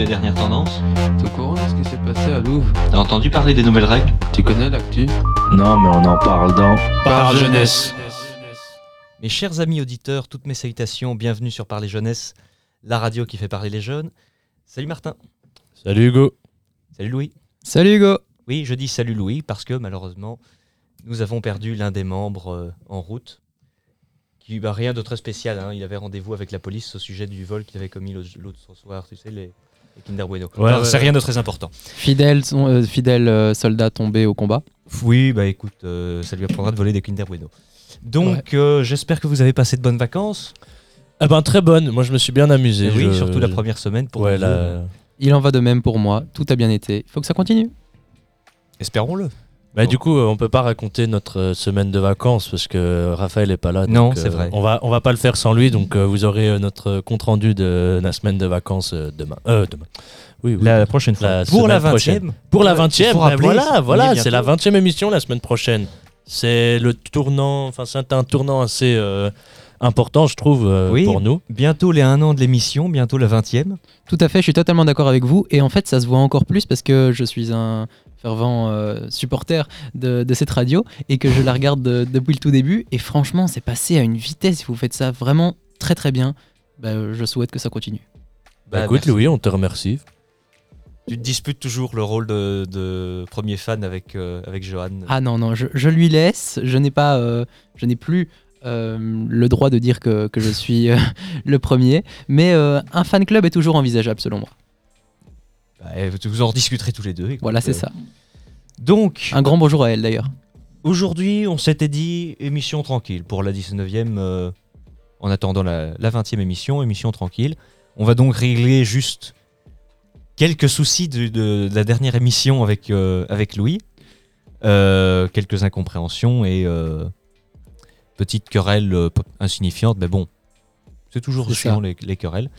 la dernière tendance T'es au courant de ce qui s'est passé à Louvre T'as entendu parler des nouvelles règles Tu connais l'actu Non, mais on en parle dans Par jeunesse. Mes chers amis auditeurs, toutes mes salutations, bienvenue sur Parler Jeunesse, la radio qui fait parler les jeunes. Salut Martin. Salut Hugo. Salut Louis. Salut Hugo Oui, je dis salut Louis parce que malheureusement, nous avons perdu l'un des membres euh, en route. Qui, bah, rien de très spécial, hein, il avait rendez-vous avec la police au sujet du vol qu'il avait commis l'autre l'autre soir, tu sais, les, Kinder Bueno. Ouais, Alors, ouais, c'est ouais. rien de très important. Fidèle, son- euh, fidèle euh, soldat tombé au combat. Oui, bah écoute, euh, ça lui apprendra de voler des Kinder Bueno. Donc, euh, j'espère que vous avez passé de bonnes vacances. Eh ben très bonne. Moi je me suis bien amusé. Et oui, Je- surtout la première semaine pour Ouais, nous la- deux. Il en va de même pour moi, tout a bien été. Il faut que ça continue. Espérons-le. Bah, du coup, euh, on peut pas raconter notre euh, semaine de vacances parce que Raphaël est pas là. Non, euh, c'est vrai. On va, on va pas le faire sans lui, donc euh, vous aurez euh, notre compte rendu de la semaine de vacances euh, demain. Euh, demain. Oui, oui. La prochaine fois. La pour la semaine 20 prochaine. Pour la Ouais, 20 e il faut rappeler, voilà, voilà, bientôt. c'est la 20 e émission la semaine prochaine. C'est le tournant, enfin c'est un tournant assez euh, important, je trouve, euh, Oui. pour nous. Bientôt les 1 an de l'émission, bientôt la 20e. Tout à fait, je suis totalement d'accord avec vous. Et en fait, ça se voit encore plus parce que je suis un fervent euh, supporter de, de cette radio et que je la regarde de- depuis le tout début. Et franchement, c'est passé à une vitesse. Vous faites ça vraiment très très bien. Bah, je souhaite que ça continue. Bah, Bah, écoute, merci. Louis, on te remercie. Tu te disputes toujours le rôle de, de premier fan avec, euh, avec Johan. Ah non, non, je, je lui laisse. Je n'ai pas, euh, je n'ai plus euh, le droit de dire que, que je suis euh, le premier. Mais euh, un fan club est toujours envisageable selon moi. Bah, vous en discuterez tous les deux. écoute. Voilà, c'est Euh, ça. Donc, Un grand bonjour à elle d'ailleurs. aujourd'hui, on s'était dit émission tranquille pour la 19e, euh, en attendant la, la 20e émission, émission tranquille. On va donc régler juste quelques soucis de, de- de la dernière émission avec, euh, avec Louis. Quelques incompréhensions et petites querelles insignifiantes, mais bon, c'est toujours chiant ça. les, les querelles.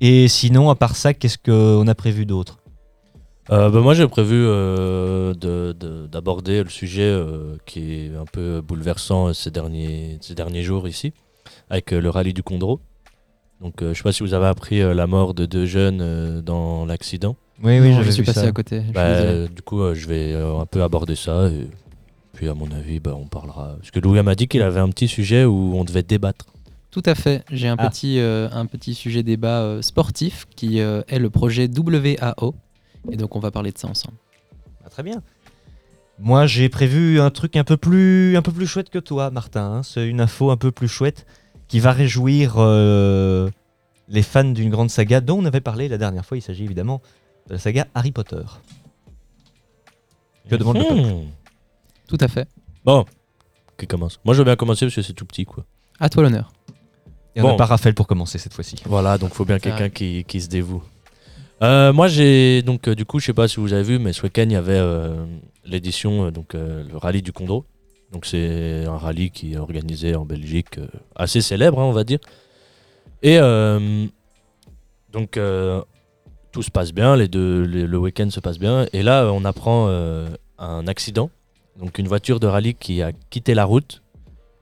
Et sinon, à part ça, qu'est-ce qu'on a prévu d'autre? Euh, bah, moi, j'ai prévu euh, de- de- d'aborder le sujet euh, qui est un peu bouleversant ces derniers, ces derniers jours ici, avec euh, le rallye du Condro. Donc, euh, je ne sais pas si vous avez appris euh, la mort de deux jeunes euh, dans l'accident. Oui, Non, je suis passé à côté. Bah, euh, du coup, euh, je vais euh, un peu aborder ça. Et puis, à mon avis, bah, on parlera. Parce que Louis m'a dit qu'il avait un petit sujet où on devait débattre. Tout à fait. J'ai un, Ah. petit, euh, un petit sujet débat euh, sportif qui euh, est le projet WAO. Et donc, on va parler de ça ensemble. Ah, très bien. Moi, j'ai prévu un truc un peu plus, un peu plus chouette que toi, Martin. hein. C'est une info un peu plus chouette qui va réjouir euh, les fans d'une grande saga dont on avait parlé la dernière fois. Il s'agit évidemment de la saga Harry Potter. Que demande le peuple? Hmm. Tout à fait. Bon, qui commence Moi, je veux bien commencer parce que c'est tout petit, quoi. À toi l'honneur. Et on n'a Bon. pas Raphaël pour commencer cette fois-ci. Voilà, donc faut bien quelqu'un qui, qui se dévoue. Euh, moi j'ai donc euh, du coup je sais pas si vous avez vu mais ce week-end il y avait euh, l'édition donc le rallye du Condro. Donc c'est un rallye qui est organisé en Belgique assez célèbre hein, on va dire. Et donc tout se passe bien, les deux, le week-end se passe bien et là on apprend un accident. Donc une voiture de rallye qui a quitté la route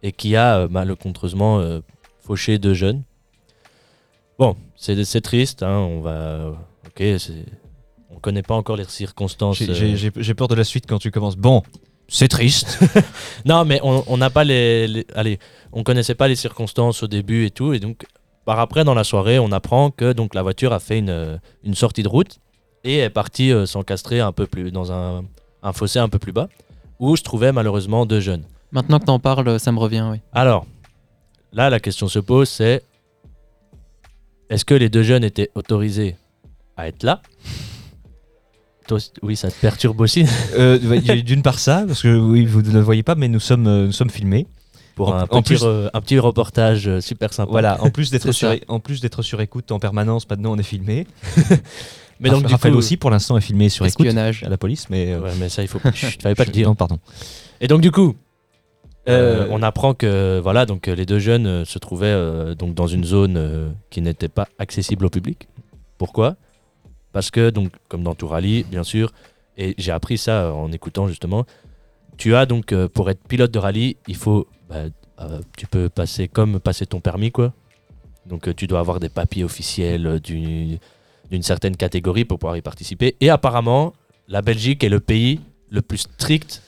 et qui a malencontreusement euh, fauché deux jeunes. Bon, c'est c'est triste, hein, on va. Ok. On connaît pas encore les circonstances. J'ai- euh, J'ai peur de la suite quand tu commences. Bon, c'est triste. Non, mais on n'a pas les, les- Allez, on connaissait pas les circonstances au début et tout, et donc par après dans la soirée, on apprend que donc la voiture a fait une, euh, une sortie de route et est partie euh, s'encastrer un peu plus dans un, un fossé un peu plus bas où se trouvaient malheureusement deux jeunes. Maintenant que t'en parles, ça me revient, oui. Alors, là, la question se pose, c'est est-ce que les deux jeunes étaient autorisés à être là Toi Oui, ça te perturbe aussi Euh, ouais, il y a D'une part ça, parce que oui, vous ne le voyez pas, mais nous sommes, euh, nous sommes filmés. pour En- un, en petit plus- re- un petit reportage euh, super sympa. Voilà, en plus d'être sur, ça. en plus d'être sur écoute en permanence, maintenant on est filmé. Mais donc, du Raphaël coup- aussi, pour l'instant, est filmé sur écoute Espionnage. à la police, mais euh, Ouais, mais ça, il faut. Chut, fallait pas le dire. Non, pardon. Et donc, du coup, euh, Euh, on apprend que voilà, donc les deux jeunes euh, se trouvaient euh, donc dans une zone euh, qui n'était pas accessible au public. Pourquoi? Parce que donc, comme dans tout rallye, bien sûr, et j'ai appris ça euh, en écoutant justement. Tu as donc euh, pour être pilote de rallye, il faut, bah, euh, tu peux passer comme passer ton permis quoi. Donc tu dois avoir des papiers officiels, du, d'une certaine catégorie pour pouvoir y participer. Et apparemment, la Belgique est le pays le plus strict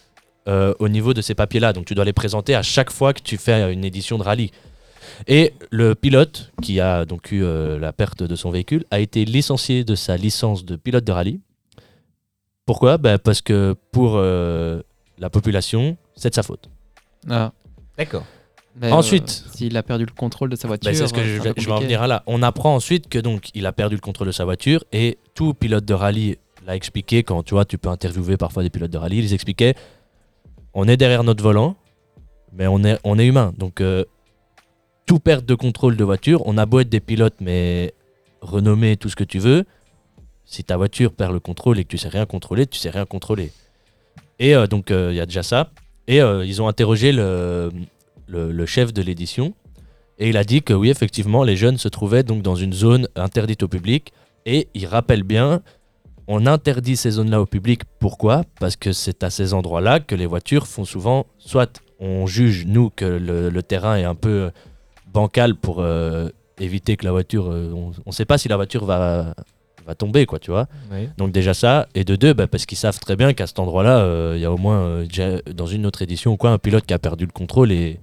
au niveau de ces papiers-là. Donc tu dois les présenter à chaque fois que tu fais une édition de rallye. Et le pilote, qui a donc eu euh, la perte de son véhicule, a été licencié de sa licence de pilote de rallye. Pourquoi? Ben, Parce que pour euh, la population, c'est de sa faute. Ah. D'accord. Mais, Ensuite. euh, s'il a perdu le contrôle de sa voiture. Ben, c'est ce que je, vais- peu je vais en venir à là. On apprend ensuite que donc il a perdu le contrôle de sa voiture et tout pilote de rallye l'a expliqué quand tu vois tu peux interviewer parfois des pilotes de rallye, ils expliquaient on est derrière notre volant mais on est on est humain donc euh, tout perte de contrôle de voiture, on a beau être des pilotes mais renommés tout ce que tu veux, si ta voiture perd le contrôle et que tu sais rien contrôler, tu sais rien contrôler. Et euh, donc euh, il y a déjà ça et euh, ils ont interrogé le, le- chef de l'édition et il a dit que oui, effectivement, les jeunes se trouvaient donc dans une zone interdite au public. Et il rappelle bien, on interdit ces zones-là au public. Pourquoi? Parce que c'est à ces endroits-là que les voitures font souvent, soit on juge, nous, que le terrain est un peu bancal pour euh, éviter que la voiture... euh, on ne sait pas si la voiture va, va tomber, quoi, tu vois. Oui. Donc déjà ça, et de deux, bah, parce qu'ils savent très bien qu'à cet endroit-là, euh, il y a au moins, euh, déjà, dans une autre édition ou quoi, un pilote qui a perdu le contrôle et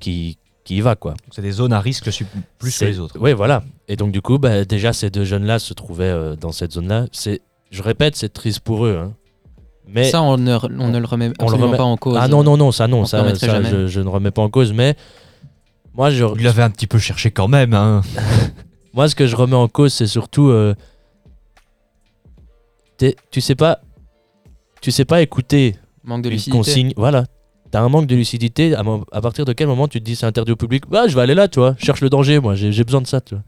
qui, qui y va, quoi. C'est des zones à risque plus que les autres. Oui, voilà. Et donc, du coup, bah, déjà, ces deux jeunes-là se trouvaient euh, dans cette zone-là. C'est, je répète, c'est triste pour eux. hein. Mais Ça, on ne, on ne le remet on le remet- pas en cause. ah non, non, non, ça, non, on ça, je, je ne remets pas en cause. Mais moi, je, Il l'avait un petit peu cherché quand même. Hein. moi, ce que je remets en cause, c'est surtout, euh, t'es- tu sais pas, tu sais pas écouter Manque de une lucidité. consigne. Voilà. T'as un manque de lucidité. À, mo- à partir de quel moment tu te dis c'est interdit au public? Bah, je vais aller là, tu vois. Je cherche le danger, moi. J'ai j'ai besoin de ça, tu vois.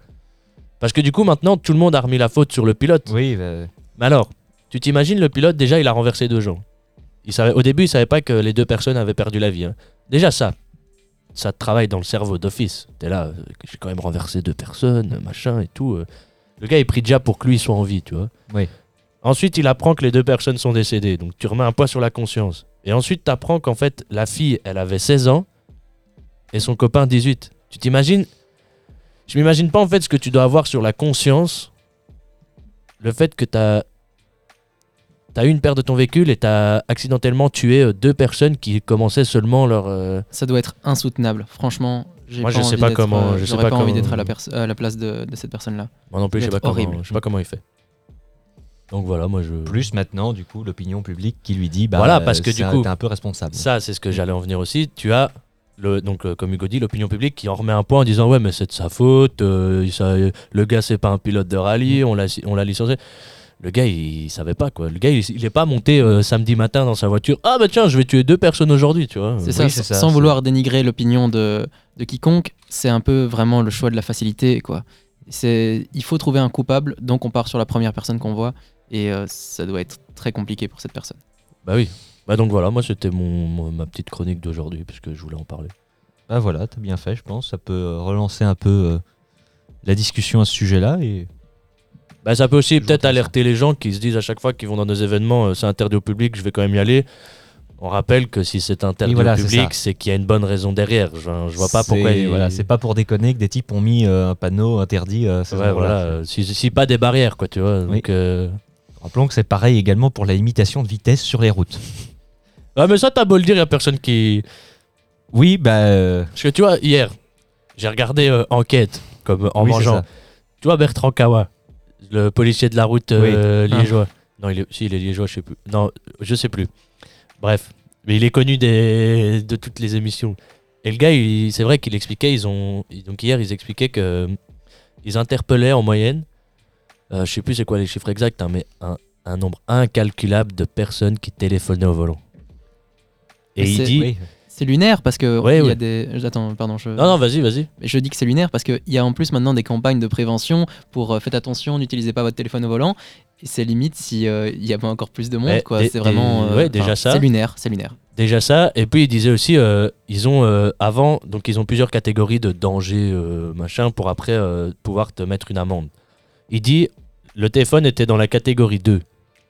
Parce que du coup, maintenant, tout le monde a remis la faute sur le pilote. Oui, bah, Mais alors, tu t'imagines le pilote, déjà, il a renversé deux gens. Il savait, au début, il savait pas que les deux personnes avaient perdu la vie. hein. Déjà, ça. Ça te travaille dans le cerveau d'office. T'es là, euh, j'ai quand même renversé deux personnes, machin et tout. euh. Le gars, il prie déjà pour que lui soit en vie, tu vois. Oui. Ensuite, il apprend que les deux personnes sont décédées. Donc, tu remets un poids sur la conscience. Et ensuite, tu apprends qu'en fait, la fille, elle avait 16 ans et son copain 18. Tu t'imagines? Je m'imagine pas en fait ce que tu dois avoir sur la conscience. Le fait que tu as T'as eu une perte de ton véhicule et t'as accidentellement tué euh, deux personnes qui commençaient seulement leur. euh, Ça doit être insoutenable. Franchement, j'ai Moi, pas je sais envie pas d'être, comment- euh, je sais j'aurais pas pas envie comment- d'être à la, perso- à la place de, de cette personne-là. Moi non plus, je sais pas comment. Je sais pas comment il fait. Donc voilà, moi je. plus maintenant, du coup, l'opinion publique qui lui dit bah, Voilà, parce que c'est du un- coup- t'es un peu responsable. Ça, c'est ce que j'allais en venir aussi. Tu as, le, donc, euh, comme Hugo dit, l'opinion publique qui en remet un point en disant Ouais, mais c'est de sa faute. euh, ça- le gars, c'est pas un pilote de rallye. On l'a on l'a licencié. Le gars, il, savait pas quoi. Le gars, il, il est pas monté euh, samedi matin dans sa voiture. Ah, bah tiens, je vais tuer deux personnes aujourd'hui, tu vois. C'est Oui, ça, sans vouloir dénigrer l'opinion de, de quiconque, c'est un peu vraiment le choix de la facilité. quoi. C'est, il faut trouver un coupable, donc on part sur la première personne qu'on voit, et euh, ça doit être très compliqué pour cette personne. Bah oui. Bah donc voilà, moi c'était mon, mon- ma petite chronique d'aujourd'hui puisque je voulais en parler. Bah voilà, t'as bien fait, je pense. Ça peut euh, relancer un peu euh, la discussion à ce sujet-là. Et Bah ça peut aussi peut-être alerter les gens qui se disent à chaque fois qu'ils vont dans des événements, euh, c'est interdit au public, je vais quand même y aller. On rappelle que si c'est interdit voilà, au public, c'est qu'il y a une bonne raison derrière. Je, je vois pas pourquoi. Voilà, c'est pas pour déconner que des types ont mis euh, un panneau interdit. euh, Ouais, voilà. euh, Si, si pas des barrières, quoi, tu vois. Donc, Rappelons que c'est pareil également pour la limitation de vitesse sur les routes. Ah, mais ça, t'as beau le dire, y a personne qui. Oui, bah. Parce que tu vois, hier, j'ai regardé Enquête, comme en oui, mangeant. Tu vois, Bertrand Kawa, le policier de la route euh, Ah. liégeois. Non, il est, si, il est liégeois, je sais plus. Non, je sais plus. Bref. Mais il est connu des, de toutes les émissions. Et le gars, c'est vrai qu'il expliquait, ils ont. Donc hier, ils expliquaient que. euh, Ils interpellaient en moyenne. euh, je sais plus c'est quoi les chiffres exacts, hein, mais un, un nombre incalculable de personnes qui téléphonaient au volant. Et Mais il dit. Oui. C'est lunaire parce que Ouais, il y ouais. a des. Attends, pardon, je. Non, non, vas-y, vas-y. Je dis que c'est lunaire parce qu'il y a en plus maintenant des campagnes de prévention pour euh, faites attention, n'utilisez pas votre téléphone au volant. C'est limite si euh, il y avait encore plus de monde. Quoi. C'est vraiment. euh, ouais, déjà ça. C'est lunaire, c'est lunaire. Déjà ça, et puis il disait aussi, euh, ils ont avant, donc ils ont plusieurs catégories de danger, euh, machin, pour après pouvoir te mettre une amende. Il dit, le téléphone était dans la catégorie 2.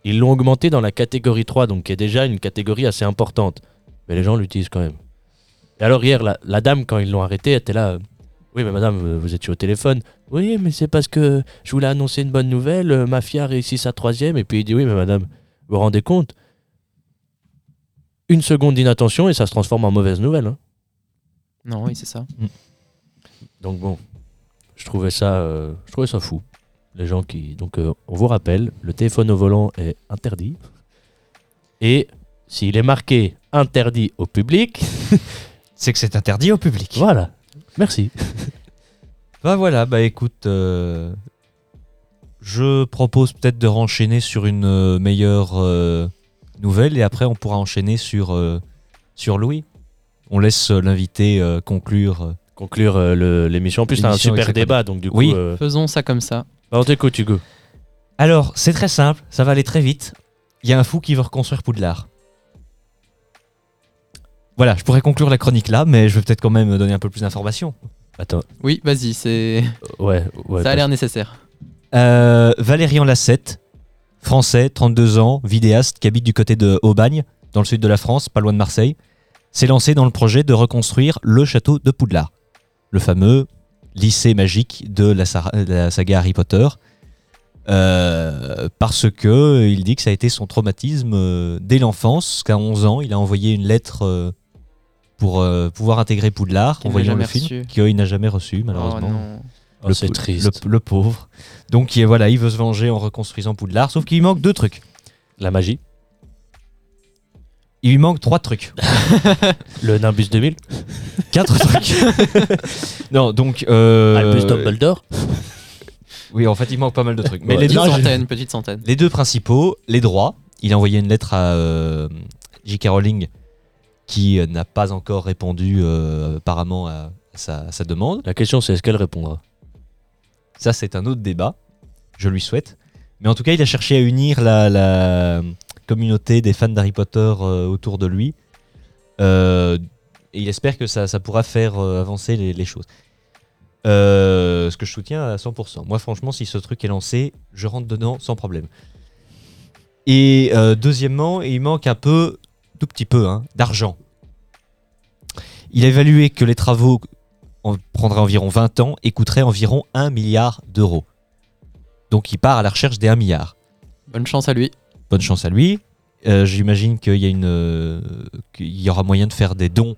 Ils l'ont augmenté dans la catégorie 3, donc qui est déjà une catégorie assez importante. Mais les gens l'utilisent quand même. Et alors hier, la, la dame, quand ils l'ont arrêté, elle était là. euh, Oui, mais madame, vous- étiez au téléphone. Oui, mais c'est parce que je voulais annoncer une bonne nouvelle. euh, Ma fille a réussi sa troisième. Et puis il dit Oui, mais madame, vous vous rendez compte Une seconde d'inattention et ça se transforme en mauvaise nouvelle. hein. Non, oui, c'est ça. Donc bon, je trouvais ça, euh, je trouvais ça fou. Les gens qui. Donc euh, on vous rappelle, le téléphone au volant est interdit. Et s'il est marqué interdit au public, C'est que c'est interdit au public. voilà. Merci. Bah voilà, bah écoute, euh, je propose peut-être de renchaîner sur une euh, meilleure euh, nouvelle et après on pourra enchaîner sur, euh, sur Louis. On laisse l'invité euh, conclure. Conclure euh, l'émission. En plus, c'est un super débat. Donc du coup, Oui. euh, Faisons ça comme ça. bah, on t'écoute, Hugo. Alors, c'est très simple, ça va aller très vite. Il y a un fou qui veut reconstruire Poudlard. Voilà, je pourrais conclure la chronique là, mais je vais peut-être quand même donner un peu plus d'informations. Attends. Oui, vas-y, c'est Ouais, ouais. ça a l'air nécessaire. Euh, Valérian Lassette, français, 32 ans, vidéaste qui habite du côté de Aubagne, dans le sud de la France, pas loin de Marseille, s'est lancé dans le projet de reconstruire le château de Poudlard, le fameux lycée magique de la, sa- de la saga Harry Potter, euh, parce que il dit que ça a été son traumatisme euh, dès l'enfance, qu'à 11 ans, il a envoyé une lettre euh, pour euh, pouvoir intégrer Poudlard, en voyant le film, reçu. qu'il n'a jamais reçu Oh malheureusement non. Oh, le, c'est triste. Le, le pauvre. Donc il, voilà, il veut se venger en reconstruisant Poudlard, sauf qu'il lui manque deux trucs. La magie. Il lui manque trois trucs. Le Nimbus 2000. Quatre trucs. non, donc... Euh, Albus Dumbledore. Oui, en fait, il manque pas mal de trucs. Mais Ouais. les, Petite deux, centaine, petite centaine. les deux principaux, les droits. Il a envoyé une lettre à euh, J.K. Rowling qui euh, n'a pas encore répondu euh, apparemment à sa, à sa demande. La question, c'est est-ce qu'elle répondra? Ça, c'est un autre débat. Je lui souhaite. Mais en tout cas, il a cherché à unir la, la communauté des fans d'Harry Potter euh, autour de lui. Euh, et il espère que ça, ça pourra faire euh, avancer les, les choses. Euh, ce que je soutiens à 100%. Moi, franchement, si ce truc est lancé, je rentre dedans sans problème. Et euh, deuxièmement, il manque un peu, tout petit peu, hein, d'argent. Il a évalué que les travaux en- prendraient environ 20 ans et coûteraient environ 1 milliard d'euros. Donc il part à la recherche des 1 milliard. Bonne chance à lui. Bonne chance à lui. Euh, J'imagine qu'il y, a une, euh, qu'il y aura moyen de faire des dons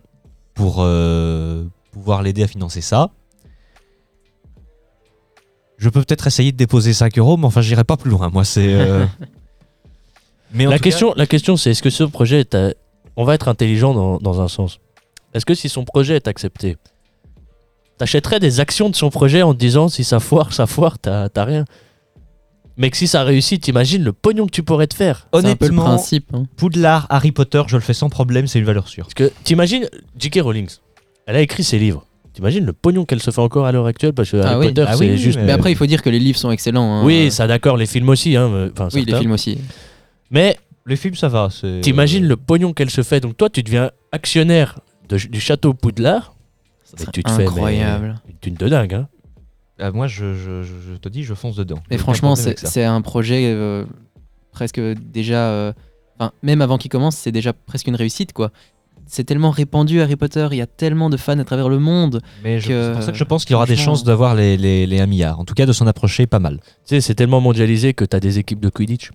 pour euh, pouvoir l'aider à financer ça. Je peux peut-être essayer de déposer 5 euros, mais enfin, j'irai pas plus loin. Moi, c'est. Mais la cas- question, la question, c'est est-ce que ce projet est. à- On va être intelligent dans, dans un sens. Est-ce que si son projet est accepté, t'achèterais des actions de son projet en te disant si ça foire, ça foire, t'as t'as rien Mais que si ça réussit, t'imagines le pognon que tu pourrais te faire C'est un peu le honnêtement, principe. hein. Poudlard, Harry Potter, je le fais sans problème, c'est une valeur sûre. Parce que t'imagines, J.K. Rowling, elle a écrit ses livres. T'imagines le pognon qu'elle se fait encore à l'heure actuelle parce que Ah Harry oui. Potter, Ah c'est oui, juste. mais- Mais après, il faut dire que les livres sont excellents. hein. Oui, ça d'accord, les films aussi. Hein, Oui, les films aussi. Mais Les films, ça va. c'est- t'imagines le pognon qu'elle se fait. Donc toi, tu deviens actionnaire de- du château Poudlard. Ça serait tu te fais mais, incroyable. une thune de dingue. Hein. Ah, moi, je, je- je- je te dis, je fonce dedans. Mais franchement, problème c'est avec ça. c'est un projet euh, presque déjà. euh, Enfin, même avant qu'il commence, c'est déjà presque une réussite, quoi. C'est tellement répandu Harry Potter, il y a tellement de fans à travers le monde. Mais je- que- c'est pour ça que je pense qu'il y aura des franchement- chances d'avoir les, les, les 1 milliard. En tout cas, de s'en approcher pas mal. Tu sais, c'est tellement mondialisé que t'as des équipes de Quidditch.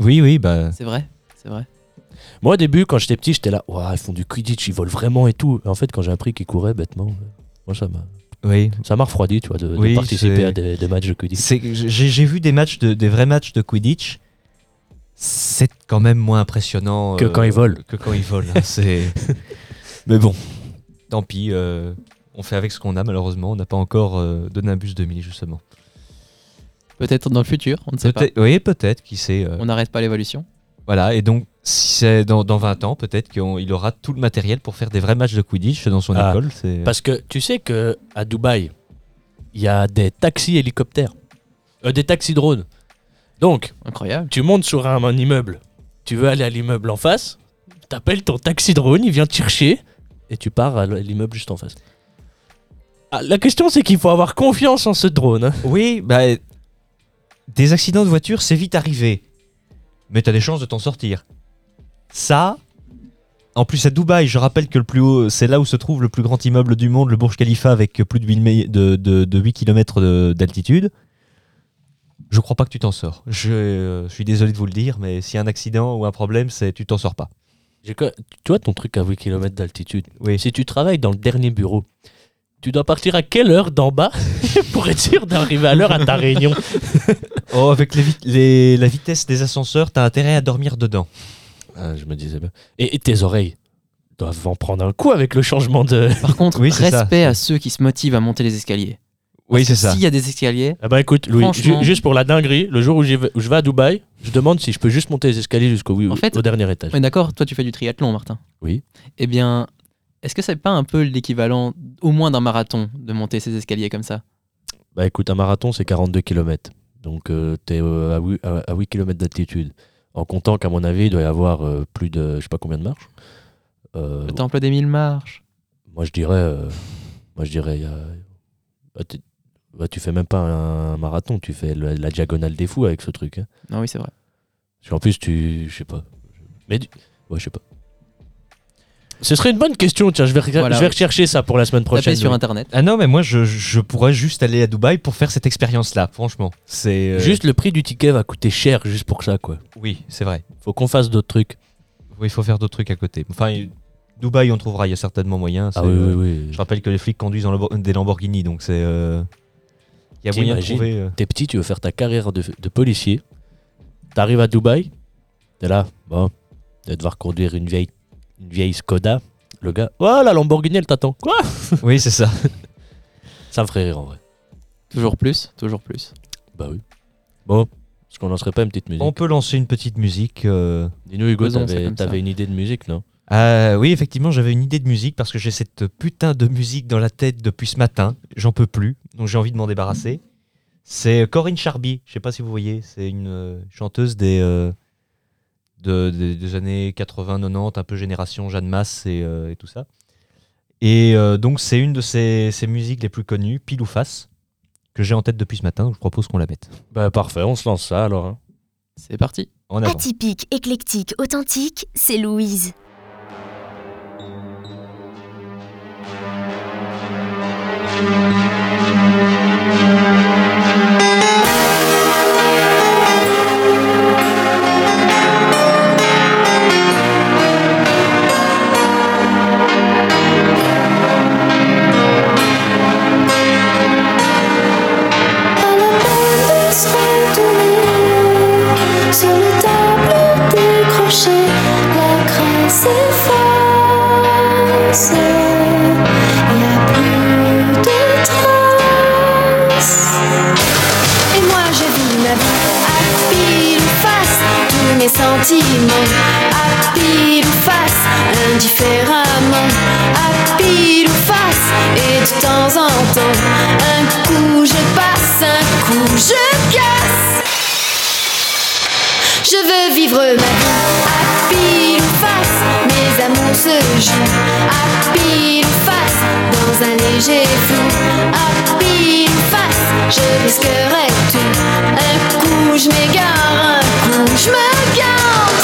Oui, oui, bah. C'est vrai, c'est vrai. Moi, au début, quand j'étais petit, j'étais là, Ouah, ils font du Quidditch, ils volent vraiment et tout. Et en fait, quand j'ai appris qu'ils couraient bêtement, euh, moi, ça m'a, Oui. ça m'a refroidi, tu vois, de, participer à des, des matchs de Quidditch. C'est- J'ai j'ai vu des matchs, de, des vrais matchs de Quidditch. C'est quand même moins impressionnant Que quand ils volent. Que quand ils volent. hein, c'est. Mais bon, tant pis. euh, on fait avec ce qu'on a, malheureusement. On n'a pas encore euh, de Nimbus 2000, justement. Peut-être dans le futur, on ne sait pas. Oui, peut-être, qui sait. euh, On n'arrête pas l'évolution. Voilà, et donc, si c'est dans, dans 20 ans, peut-être qu'il aura tout le matériel pour faire des vrais matchs de Quidditch dans son Ah, école. c'est- Parce que tu sais que à Dubaï, il y a des taxis hélicoptères, Euh, des taxis drones. Donc, Incroyable. tu montes sur un, un immeuble, tu veux aller à l'immeuble en face, t'appelles ton taxi drone, il vient te chercher et tu pars à l'immeuble juste en face. Ah, la question c'est qu'il faut avoir confiance en ce drone. hein. Oui, bah, des accidents de voiture, c'est vite arrivé. Mais t'as des chances de t'en sortir. Ça, En plus, à Dubaï, je rappelle que le plus haut, c'est là où se trouve le plus grand immeuble du monde, le Burj Khalifa, avec plus de 8, me- de, de, de 8 km d'altitude. Je crois pas que tu t'en sors. Je, euh, je suis désolé de vous le dire, mais s'il y a un accident ou un problème, c'est tu t'en sors pas. Vois ton truc à 8 km d'altitude Oui. Si tu travailles dans le dernier bureau, tu dois partir à quelle heure d'en bas pour être sûr d'arriver à l'heure à ta réunion Oh, avec les vit- les- la vitesse des ascenseurs, t'as intérêt à dormir dedans. Ah, Je me disais bien. Et, et tes oreilles doivent en prendre un coup avec le changement de. Par contre, Oui, c'est ça. respect à ceux qui se motivent à monter les escaliers. Oui, Parce que S'il y a des escaliers, Ah bah écoute, Louis, Franchement. ju- juste pour la dinguerie, le jour où, où je vais à Dubaï, je demande si je peux juste monter les escaliers jusqu'au En fait- au dernier étage. Ouais, d'accord, toi tu fais du triathlon, Martin. Oui. Eh bien, est-ce que c'est pas un peu l'équivalent, au moins d'un marathon, de monter ces escaliers comme ça? Bah écoute, un marathon c'est 42 km. Donc euh, t'es euh, à, 8, à, 8 km d'altitude. En comptant qu'à mon avis, il doit y avoir euh, plus de je sais pas combien de marches. Euh, Le temple des mille marches. moi je dirais. moi je dirais. bah, bah, tu fais même pas un marathon, tu fais la, la diagonale des fous avec ce truc. hein. Non, oui, c'est vrai. Parce qu'en plus, tu. Je sais pas. Mais. du- Ouais, je sais pas. Ce serait une bonne question, tiens, je vais, Voilà. je vais rechercher ça pour la semaine prochaine. Sur internet. Ah non, mais moi, je, je pourrais juste aller à Dubaï pour faire cette expérience-là, franchement. C'est. euh, Juste le prix du ticket va coûter cher juste pour ça, quoi. Oui, c'est vrai. Faut qu'on fasse d'autres trucs. Oui, il faut faire d'autres trucs à côté. Enfin, Dubaï, on trouvera, il y a certainement moyen. Ah c'est, oui, euh, oui, oui. Je rappelle que les flics conduisent en des Lamborghini, donc c'est. euh, Il y a moyen de trouver. euh, T'es petit, tu veux faire ta carrière de, de policier. T'arrives à Dubaï. T'es là, bon, tu vas devoir conduire une vieille, une vieille Skoda. Le gars, oh la Lamborghini, elle t'attend. Quoi? Oui, c'est ça. Ça me ferait rire en vrai. Toujours plus, toujours plus. Bah oui. Bon, est-ce qu'on lancerait pas une petite musique On peut lancer une petite musique. euh, Dis-nous, Hugo, Faisons, c'est t'avais comme ça. t'avais une idée de musique, non? Euh, oui, effectivement, j'avais une idée de musique parce que j'ai cette putain de musique dans la tête depuis ce matin. J'en peux plus, donc j'ai envie de m'en débarrasser. C'est Corinne Charby, je sais pas si vous voyez, c'est une euh, chanteuse des, euh, de- des- des années 80-90, un peu génération Jeanne Masse et, euh, et tout ça. Et euh, donc c'est une de ses, ses musiques les plus connues, Pile ou Face, que j'ai en tête depuis ce matin, donc je propose qu'on la mette. Bah parfait, on se lance ça alors. hein. C'est parti. En avant. Atypique, éclectique, authentique, c'est Louise. se vivre ma à pile ou face, mes amours se jouent à pile ou face, dans un léger flou, à pile ou face, je risquerais tout. Un coup je m'égare, un coup je me garde.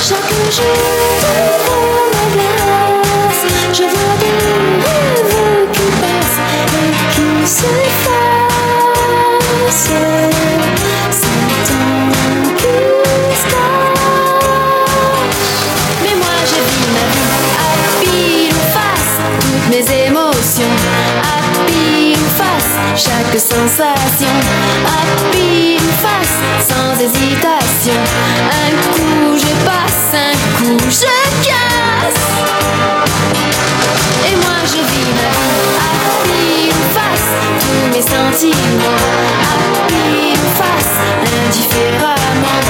Chaque jour devant ma glace, je vois des rêves qui passent et qui s'effacent. Chaque sensation à pile ou face, sans hésitation. Un coup je passe, un coup je casse. Et moi je vis ma vie ou face, tous mes sentiments à pile ou face, indifféremment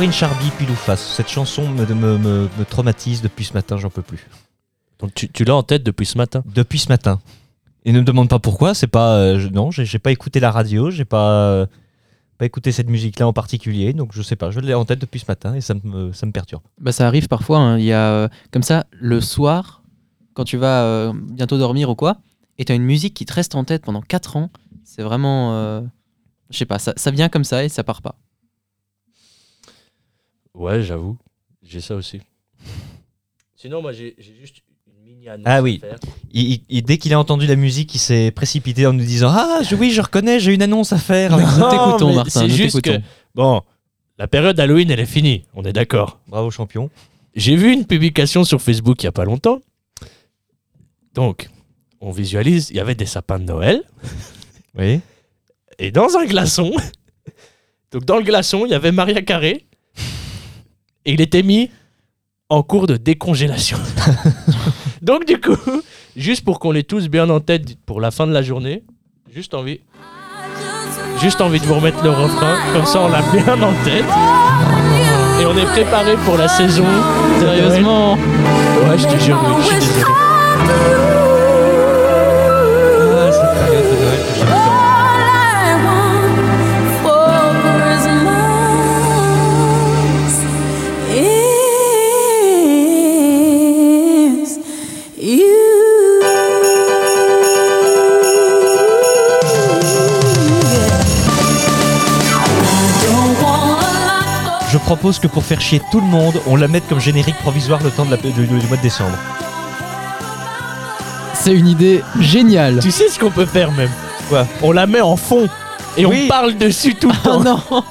Corinne Charby, pile ou face. Cette chanson me, me, me- me traumatise depuis ce matin, j'en peux plus. Donc tu, tu l'as en tête depuis ce matin. Depuis ce matin. Et ne me demande pas pourquoi, c'est pas. euh, je- non, j'ai j'ai pas écouté la radio, j'ai pas, euh, pas écouté cette musique-là en particulier, donc je sais pas, je l'ai en tête depuis ce matin et ça me, ça me perturbe. Bah, ça arrive parfois. hein. Il y a euh, comme ça le soir, quand tu vas euh, bientôt dormir ou quoi, et tu as une musique qui te reste en tête pendant 4 ans. C'est vraiment. euh, je sais pas, ça, ça vient comme ça et ça part pas. Ouais, j'avoue. J'ai ça aussi. Sinon, moi, j'ai juste une mini annonce Ah oui. à faire. Il- il- il- dès qu'il a entendu la musique, il s'est précipité en nous disant Ah, je- oui, je reconnais, j'ai une annonce à faire. Nous Non, t'écoutons, mais Martin. c'est juste que- Bon, la période Halloween, elle est finie. On est d'accord. Bravo, champion. J'ai vu une publication sur Facebook il y a pas longtemps. Donc, on visualise, il y avait des sapins de Noël. Oui. Et dans un glaçon, donc dans le glaçon, il y avait Maria Carré. Et il était mis en cours de décongélation. donc du coup, juste pour qu'on l'ait tous bien en tête pour la fin de la journée, juste envie, juste envie de vous remettre le refrain, comme ça on l'a bien en tête. Et on est préparé pour la saison. Sérieusement Ouais, je te jure, je suis désolé. Ah, cette période de Noël que propose que pour faire chier tout le monde, on la mette comme générique provisoire le temps de la, du, du mois de décembre. C'est une idée géniale. Tu sais ce qu'on peut faire même Quoi On la met en fond et Oui. on parle dessus tout le Oh temps.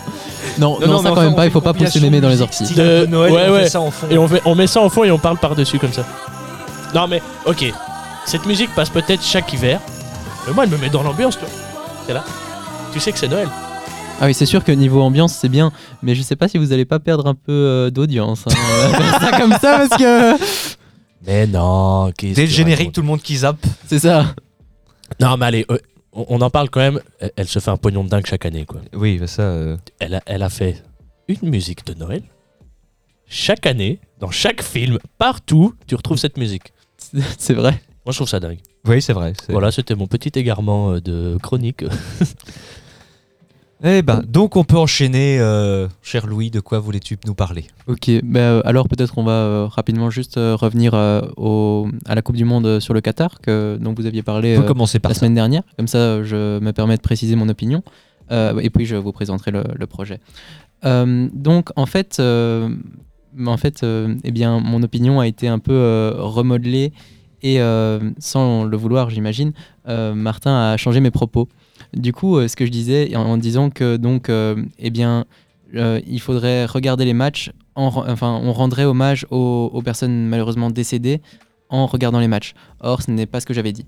non Non, non, ça quand même pas, il faut pas pousser mémé dans les orties. De- De Noël, ouais, on ouais. fait ça en fond. Et on, fait- on met ça en fond et on parle par-dessus comme ça. Non mais, ok. Cette musique passe peut-être chaque hiver. Mais moi, elle me met dans l'ambiance, toi. C'est là. Tu sais que c'est Noël. Ah oui, c'est sûr que niveau ambiance, c'est bien, mais je sais pas si vous allez pas perdre un peu euh, d'audience. hein, faire ça comme ça, parce que. Mais non, qu'est-ce Dès le que générique, tout le monde qui zappe. C'est ça. Non, mais allez, euh, on, on en parle quand même. Elle, elle se fait un pognon de dingue chaque année, quoi. Oui, bah ça. euh, Elle a, elle a fait une musique de Noël. Chaque année, dans chaque film, partout, tu retrouves cette musique. C'est vrai. Moi, je trouve ça dingue. Oui, c'est vrai. c'est- Voilà, c'était mon petit égarement euh, de chronique. Eh ben, donc on peut enchaîner, euh, cher Louis, de quoi voulais-tu nous parler? Ok, bah, alors peut-être on va euh, rapidement juste euh, revenir au, à la Coupe du Monde sur le Qatar, que, dont vous aviez parlé On peut commencer par la ça. semaine dernière. Comme ça, je me permets de préciser mon opinion. Et puis, je vous présenterai le, le projet. Donc, en fait, en fait eh bien, mon opinion a été un peu remodelée. Et sans le vouloir, j'imagine, Martin a changé mes propos. Du coup, euh, ce que je disais en, disant que donc, euh, eh bien, euh, il faudrait regarder les matchs. Enfin, on rendrait hommage aux, personnes malheureusement décédées en regardant les matchs. Or, ce n'est pas ce que j'avais dit.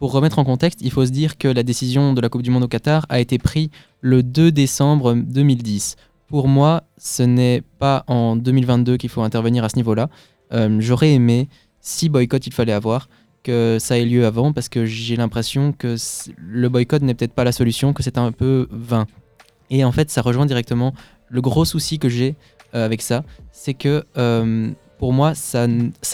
Pour remettre en contexte, il faut se dire que la décision de la Coupe du Monde au Qatar a été prise le 2 décembre 2010. Pour moi, ce n'est pas en 2022 qu'il faut intervenir à ce niveau-là. J'aurais aimé, si boycott il fallait avoir, que ça ait lieu avant parce que j'ai l'impression que le boycott n'est peut-être pas la solution, que c'est un peu vain. Et en fait, ça rejoint directement le gros souci que j'ai euh, avec ça, c'est que euh, pour moi, ça,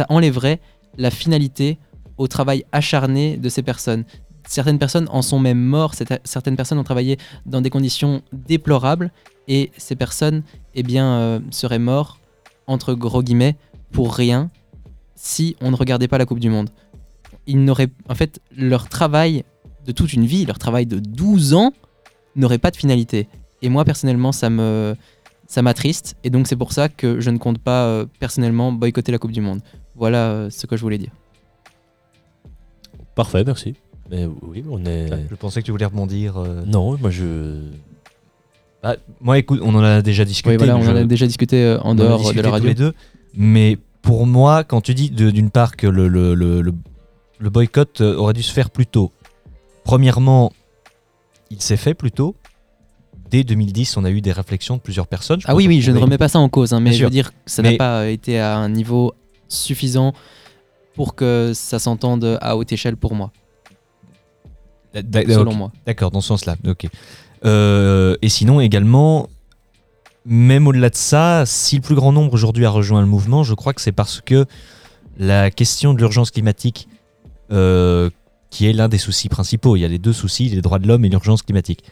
enlèverait la finalité au travail acharné de ces personnes. Certaines personnes en sont même mortes, certaines personnes ont travaillé dans des conditions déplorables et ces personnes eh bien, euh, seraient mortes, entre gros guillemets, pour rien si on ne regardait pas la Coupe du Monde. Ils n'auraient, en fait, leur travail de toute une vie, leur travail de 12 ans, n'aurait pas de finalité. Et moi, personnellement, ça me, ça m'attriste. Et donc, c'est pour ça que je ne compte pas, euh, personnellement, boycotter la Coupe du Monde. Voilà euh, ce que je voulais dire. Parfait, merci. Mais oui, on est. Je pensais que tu voulais rebondir. euh. Non, moi je. Bah, moi, écoute, on en a déjà discuté. Oui, voilà, on en a déjà discuté euh, en on en a dehors de la tous radio. les deux. Mais pour moi, quand tu dis d'une part que le, le, le, le- le boycott euh, aurait dû se faire plus tôt, premièrement, il s'est fait plus tôt. Dès 2010, on a eu des réflexions de plusieurs personnes. Ah oui, oui, je ne remets pas ça en cause, hein, mais Bien je veux dire que ça n'a pas été à un niveau suffisant pour que ça s'entende à haute échelle pour moi, selon moi. D'accord, dans ce sens-là. Ok. Euh, et sinon, également, même au-delà de ça, si le plus grand nombre aujourd'hui a rejoint le mouvement, je crois que c'est parce que la question de l'urgence climatique, euh, qui est l'un des soucis principaux, il y a les deux soucis, les droits de l'homme et l'urgence climatique.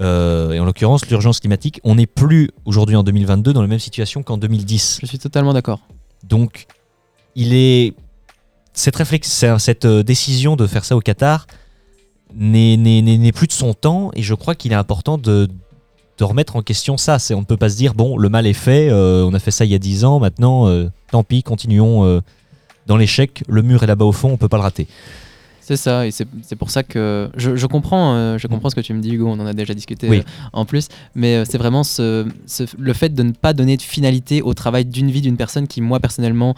Euh, et en l'occurrence, l'urgence climatique, on n'est plus aujourd'hui en 2022 dans la même situation qu'en 2010. Je suis totalement d'accord. Donc, il est cette réflexe, cette euh, décision de faire ça au Qatar n'est- plus de son temps, et je crois qu'il est important de, de remettre en question ça. On ne peut pas se dire bon, le mal est fait, euh, on a fait ça il y a 10 ans, maintenant, euh, tant pis, continuons euh, dans l'échec. Le mur est là-bas au fond, on peut pas le rater. C'est ça, et c'est pour ça que je, je comprends, euh, je comprends ce que tu me dis, Hugo. On en a déjà discuté Oui. euh, en plus, mais euh, c'est vraiment ce, ce- le fait de ne pas donner de finalité au travail d'une vie d'une personne qui, moi personnellement,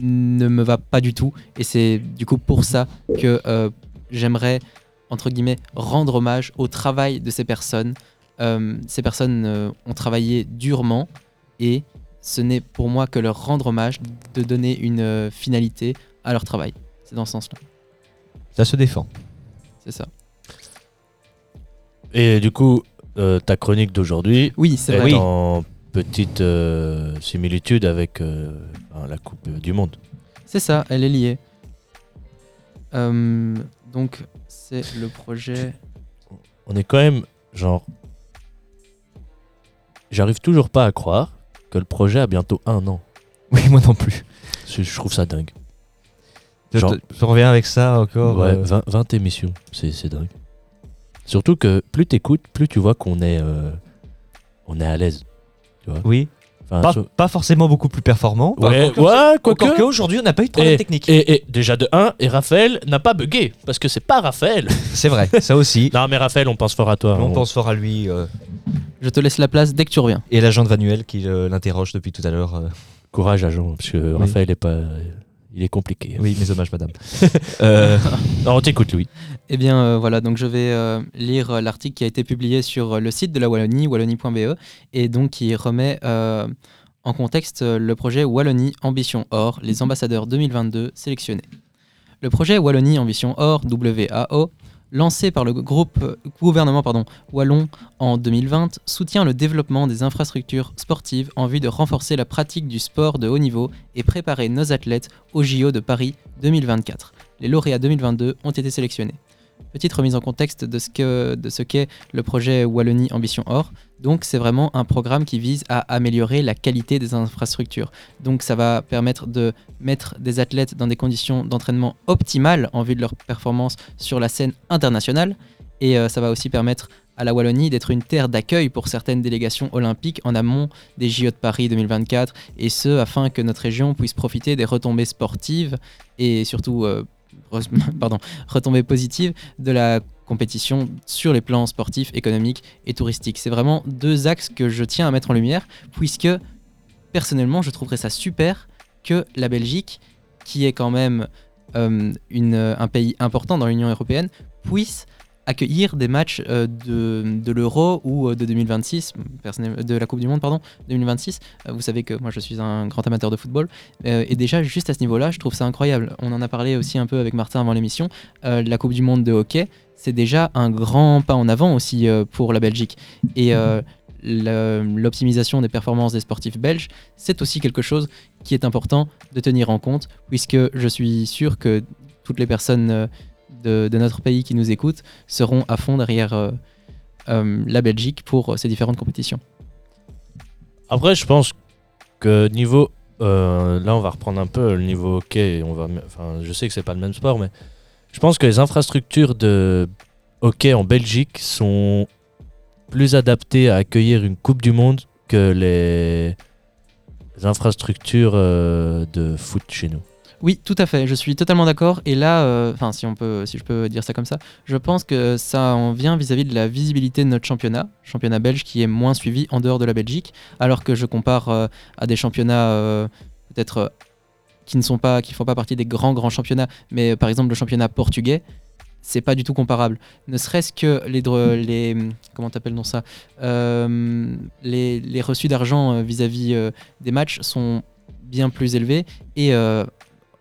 ne me va pas du tout. Et c'est du coup pour ça que j'aimerais entre guillemets rendre hommage au travail de ces personnes. Ces personnes ont travaillé durement et ce n'est pour moi que leur rendre hommage de donner une euh, finalité à leur travail. C'est dans ce sens-là. Ça se défend. C'est ça. Et du coup, euh, ta chronique d'aujourd'hui Oui, est vrai. en petite euh, similitude avec euh, la Coupe du Monde. C'est ça, elle est liée. Euh, donc, c'est le projet. On est quand même, genre. J'arrive toujours pas à croire que le projet a bientôt un an. Oui, moi non plus. Je, je trouve ça dingue. Je, Genre- je reviens avec ça encore. Ouais, euh, 20, 20 émissions, c'est c'est dingue. Surtout que plus t'écoutes, plus tu vois qu'on est, euh, on est à l'aise. Oui. Enfin, Pas, sur- pas forcément beaucoup plus performant. Ouais, encore qu'aujourd'hui, on n'a pas eu de problème Et, technique. et- et déjà de 1, et Raphaël n'a pas bugué, parce que c'est pas Raphaël. C'est vrai, ça aussi. non mais Raphaël, on pense fort à toi. on On- pense fort à lui. euh, Je te laisse la place dès que tu reviens. et l'agent de Vanuel qui euh, l'interroge depuis tout à l'heure. euh, Courage à Jean, parce que Raphaël est pas... Il est compliqué. Oui, mes hommages, madame. Euh, on t'écoute, Louis. Eh bien, euh, voilà, donc je vais euh, lire euh, l'article qui a été publié sur le site de la Wallonie, wallonie.be, et donc qui remet euh, en contexte le projet Wallonie Ambition Or, les ambassadeurs 2022 sélectionnés. Le projet Wallonie Ambition Or, WAO, lancé par le groupe gouvernement wallon en 2020, soutient le développement des infrastructures sportives en vue de renforcer la pratique du sport de haut niveau et préparer nos athlètes au JO de Paris 2024. Les lauréats 2022 ont été sélectionnés. Petite remise en contexte de ce que de ce qu'est le projet Wallonie Ambition Or. Donc c'est vraiment un programme qui vise à améliorer la qualité des infrastructures. Donc ça va permettre de mettre des athlètes dans des conditions d'entraînement optimales en vue de leur performance sur la scène internationale et euh, ça va aussi permettre à la Wallonie d'être une terre d'accueil pour certaines délégations olympiques en amont des JO de Paris 2024 et ce afin que notre région puisse profiter des retombées sportives et surtout euh, pardon, retombées positives de la compétition sur les plans sportifs, économiques et touristiques. C'est vraiment deux axes que je tiens à mettre en lumière, puisque personnellement, je trouverais ça super que la Belgique, qui est quand même euh, une, un pays important dans l'Union européenne, puisse accueillir des matchs euh, de, de l'Euro ou euh, de 2026, personnel- de la Coupe du Monde, pardon, 2026. Euh, vous savez que moi je suis un grand amateur de football. Euh, et déjà, juste à ce niveau-là, je trouve ça incroyable. On en a parlé aussi un peu avec Martin avant l'émission. Euh, la Coupe du Monde de hockey, c'est déjà un grand pas en avant aussi pour la Belgique. Et l'optimisation des performances des sportifs belges, c'est aussi quelque chose qui est important de tenir en compte, puisque je suis sûr que toutes les personnes de, notre pays qui nous écoutent seront à fond derrière euh, euh, la Belgique pour euh, ces différentes compétitions. Après, je pense que niveau. là, on va reprendre un peu le niveau hockey. On va, enfin, je sais que c'est pas le même sport, mais je pense que les infrastructures de hockey en Belgique sont plus adaptées à accueillir une Coupe du Monde que les infrastructures de foot chez nous. Oui, tout à fait, je suis totalement d'accord. Et là, euh, enfin, si je peux dire ça comme ça, je pense que ça en vient vis-à-vis de la visibilité de notre championnat, championnat belge qui est moins suivi en dehors de la Belgique, alors que je compare euh, à des championnats euh, peut-être qui ne sont pas, qui font pas partie des grands grands championnats, mais par exemple le championnat portugais. C'est pas du tout comparable. Ne serait-ce que les, comment t'appelles ça Euh, les, reçus d'argent vis-à-vis des matchs sont bien plus élevés et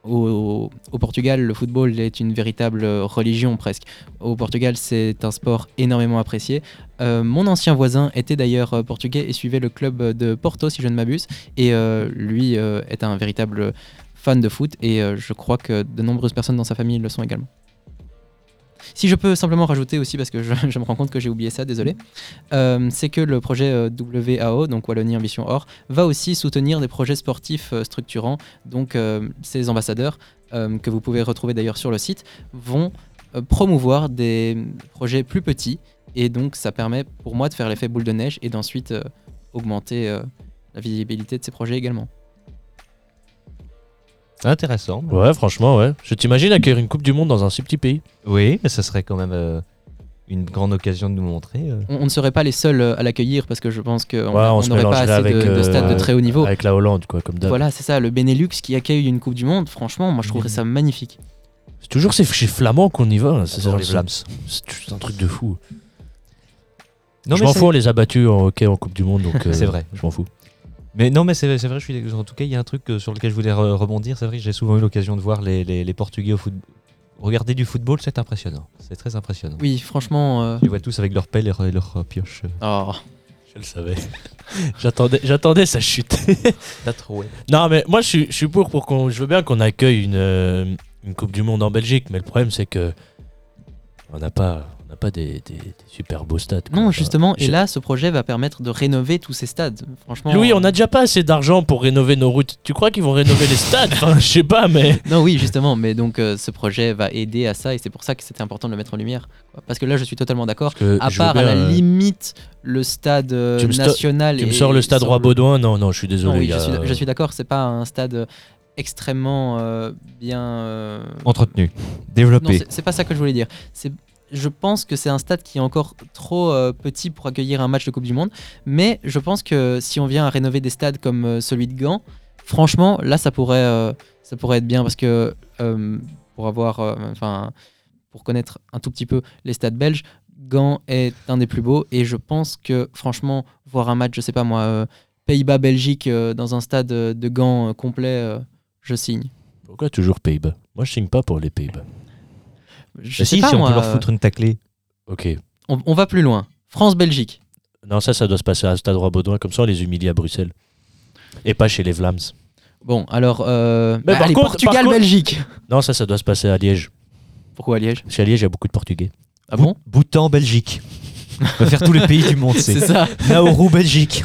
au, Portugal, le football est une véritable religion presque. Au Portugal, c'est un sport énormément apprécié. Euh, mon ancien voisin était d'ailleurs euh, portugais et suivait le club de Porto, si je ne m'abuse. Et euh, lui est un véritable fan de foot. Et je crois que de nombreuses personnes dans sa famille le sont également. Si je peux simplement rajouter aussi, parce que je, me rends compte que j'ai oublié ça, désolé, euh, c'est que le projet euh, WAO, donc Wallonie Ambition Or, va aussi soutenir des projets sportifs euh, structurants. Donc ces ambassadeurs, que vous pouvez retrouver d'ailleurs sur le site, vont promouvoir des projets plus petits. Et donc ça permet pour moi de faire l'effet boule de neige et d'ensuite augmenter la visibilité de ces projets également. Intéressant. Ouais, franchement, ouais. Je t'imagine accueillir une Coupe du Monde dans un si petit pays. Oui, mais ça serait quand même euh, une grande occasion de nous montrer. euh. On, on ne serait pas les seuls euh, à l'accueillir parce que je pense qu'on Ouais, on se n'aurait pas mélangerait assez de, avec, de stades de très haut niveau. Avec la Hollande, quoi, comme d'hab. Voilà, c'est ça, le Benelux qui accueille une Coupe du Monde, franchement, moi je trouverais ça magnifique. C'est toujours ces chez Flamands qu'on y va. hein. C'est J'adore les c'est- c'est juste un truc de fou. Non, je mais m'en c'est- fous, on les a battus en hockey en Coupe du Monde. donc, euh, C'est vrai. Je m'en fous. Mais non, mais c'est vrai, je suis, en tout cas, il y a un truc euh, sur lequel je voulais re- rebondir. C'est vrai que j'ai souvent eu l'occasion de voir les, les- les Portugais au football. Regarder du football, c'est impressionnant. C'est très impressionnant. Oui, franchement. euh, les vois tous avec leur pelle et leur, euh, pioche. oh. Je le savais. J'attendais, j'attendais sa chute. T'as trop, non, mais moi, je suis, je suis pour, pour qu'on. Je veux bien qu'on accueille une, euh, une Coupe du Monde en Belgique, mais le problème, c'est que. On n'a pas, n'a pas des, des- des super beaux stades. Non, justement, et je- là, ce projet va permettre de rénover tous ces stades. Franchement. Louis, on n'a déjà pas assez d'argent pour rénover nos routes. Tu crois qu'ils vont rénover les stades? Enfin, je sais pas, mais. Non, oui, justement, mais donc euh, ce projet va aider à ça et c'est pour ça que c'était important de le mettre en lumière. quoi. Parce que là, je suis totalement d'accord. À part à la euh, limite le stade euh, tu national. Tu me et sors le stade Roi Baudouin? Non, non, je suis Non, désolé. oui, je a- suis, je suis d'accord, c'est pas un stade extrêmement euh, bien. euh, Entretenu, développé. c'est- c'est pas ça que je voulais dire. C'est, je pense que c'est un stade qui est encore trop euh, petit pour accueillir un match de Coupe du Monde. Mais je pense que si on vient à rénover des stades comme euh, celui de Gand, franchement, là, ça pourrait, euh, ça pourrait être bien parce que pour avoir, enfin, pour connaître un tout petit peu les stades belges, Gand est un des plus beaux et je pense que franchement, voir un match, je sais pas moi, Pays-Bas-Belgique euh, dans un stade de Gand complet, je signe. Pourquoi toujours Pays-Bas? Moi, je signe pas pour les Pays-Bas. Je Mais sais si, pas, si on moi, peut leur foutre une taclée. Ok. on, on va plus loin. France-Belgique. Non, ça, ça doit se passer à Stade Roi Baudouin. Comme ça, on les humilie à Bruxelles. Et pas chez les Vlams. Bon, alors, euh, Mais par allez, contre- par Portugal, contre- Belgique. Non, ça, ça doit se passer à Liège. Pourquoi à Liège? Parce qu'à Liège, il y a beaucoup de Portugais. Ah bon? Bhoutan, Belgique. On va faire tous les pays du monde, C'est c'est. ça. Nauru, Belgique.